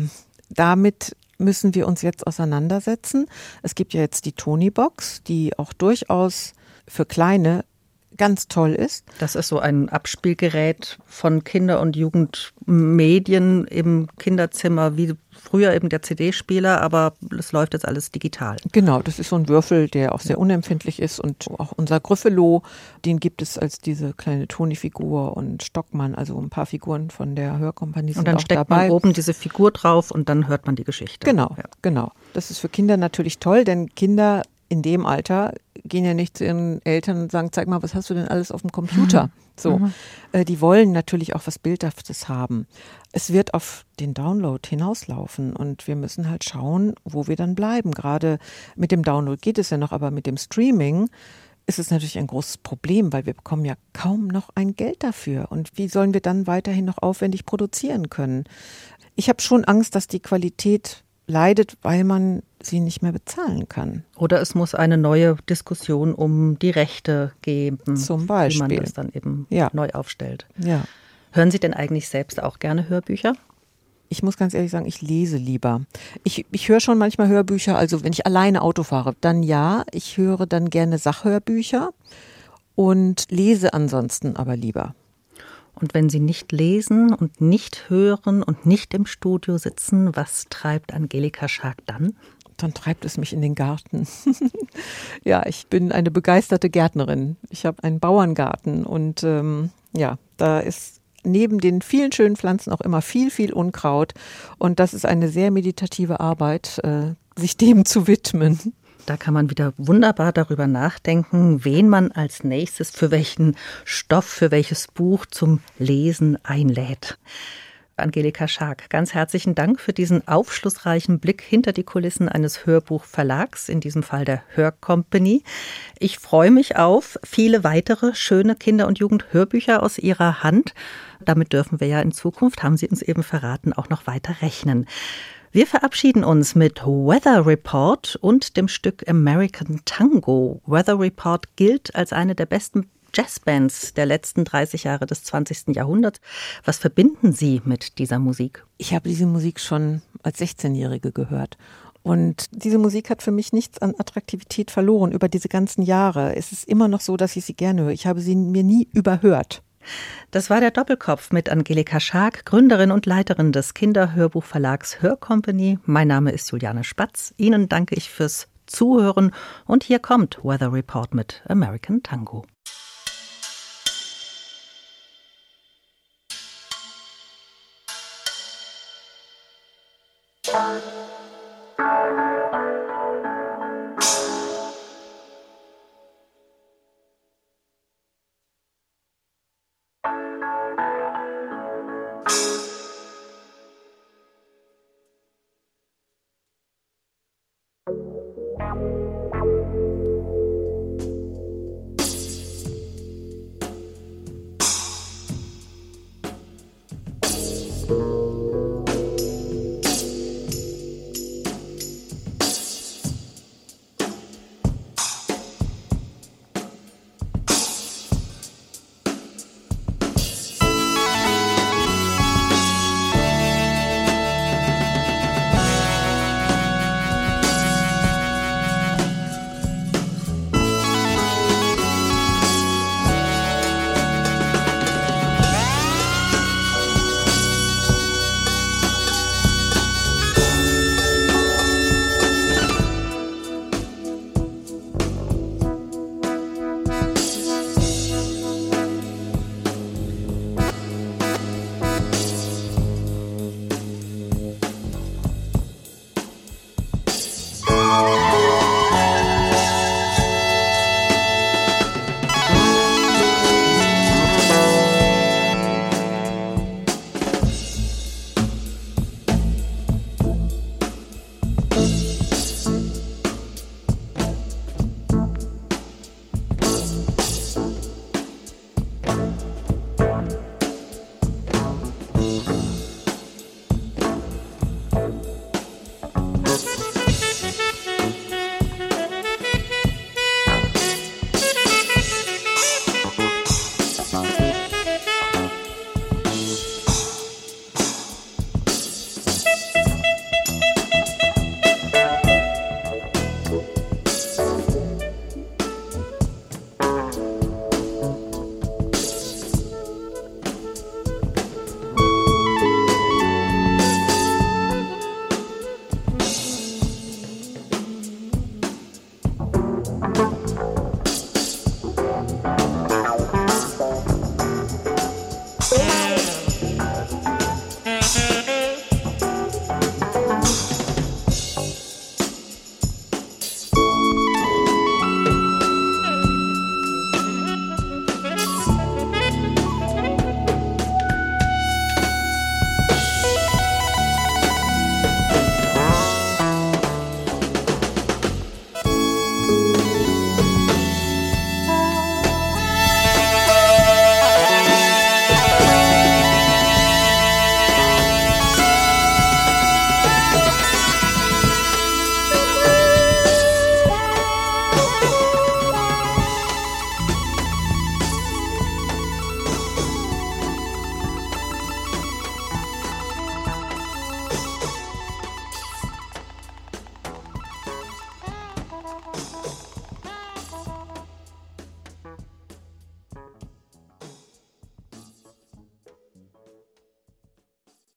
damit müssen wir uns jetzt auseinandersetzen. Es gibt ja jetzt die Tony-Box, die auch durchaus für kleine ganz toll ist. Das ist so ein Abspielgerät von Kinder- und Jugendmedien im Kinderzimmer, wie früher eben der CD-Spieler, aber es läuft jetzt alles digital. Genau, das ist so ein Würfel, der auch sehr unempfindlich ist und auch unser Griffelo, den gibt es als diese kleine Toni-Figur und Stockmann, also ein paar Figuren von der Hörkompanie sind Und dann steckt dabei. man oben diese Figur drauf und dann hört man die Geschichte. Genau, ja. genau. Das ist für Kinder natürlich toll, denn Kinder in dem Alter gehen ja nicht zu ihren Eltern und sagen, zeig mal, was hast du denn alles auf dem Computer? Mhm. So, mhm. Äh, die wollen natürlich auch was Bildhaftes haben. Es wird auf den Download hinauslaufen und wir müssen halt schauen, wo wir dann bleiben. Gerade mit dem Download geht es ja noch, aber mit dem Streaming ist es natürlich ein großes Problem, weil wir bekommen ja kaum noch ein Geld dafür. Und wie sollen wir dann weiterhin noch aufwendig produzieren können? Ich habe schon Angst, dass die Qualität leidet, weil man sie nicht mehr bezahlen kann. Oder es muss eine neue Diskussion um die Rechte geben, Zum Beispiel. wie man das dann eben ja. neu aufstellt. Ja. Hören Sie denn eigentlich selbst auch gerne Hörbücher? Ich muss ganz ehrlich sagen, ich lese lieber. Ich, ich höre schon manchmal Hörbücher, also wenn ich alleine Auto fahre, dann ja. Ich höre dann gerne Sachhörbücher und lese ansonsten aber lieber. Und wenn Sie nicht lesen und nicht hören und nicht im Studio sitzen, was treibt Angelika Schark dann? Dann treibt es mich in den Garten. ja, ich bin eine begeisterte Gärtnerin. Ich habe einen Bauerngarten und ähm, ja, da ist neben den vielen schönen Pflanzen auch immer viel, viel Unkraut. Und das ist eine sehr meditative Arbeit, äh, sich dem zu widmen. Da kann man wieder wunderbar darüber nachdenken, wen man als nächstes für welchen Stoff, für welches Buch zum Lesen einlädt. Angelika Schark, ganz herzlichen Dank für diesen aufschlussreichen Blick hinter die Kulissen eines Hörbuchverlags, in diesem Fall der Hörcompany. Ich freue mich auf viele weitere schöne Kinder- und Jugendhörbücher aus Ihrer Hand. Damit dürfen wir ja in Zukunft, haben Sie uns eben verraten, auch noch weiter rechnen. Wir verabschieden uns mit Weather Report und dem Stück American Tango. Weather Report gilt als eine der besten Jazzbands der letzten 30 Jahre des 20. Jahrhunderts. Was verbinden Sie mit dieser Musik? Ich habe diese Musik schon als 16-Jährige gehört. Und diese Musik hat für mich nichts an Attraktivität verloren über diese ganzen Jahre. Es ist immer noch so, dass ich sie gerne höre. Ich habe sie mir nie überhört. Das war der Doppelkopf mit Angelika Schark, Gründerin und Leiterin des Kinderhörbuchverlags Hörcompany. Mein Name ist Juliane Spatz. Ihnen danke ich fürs Zuhören und hier kommt Weather Report mit American Tango.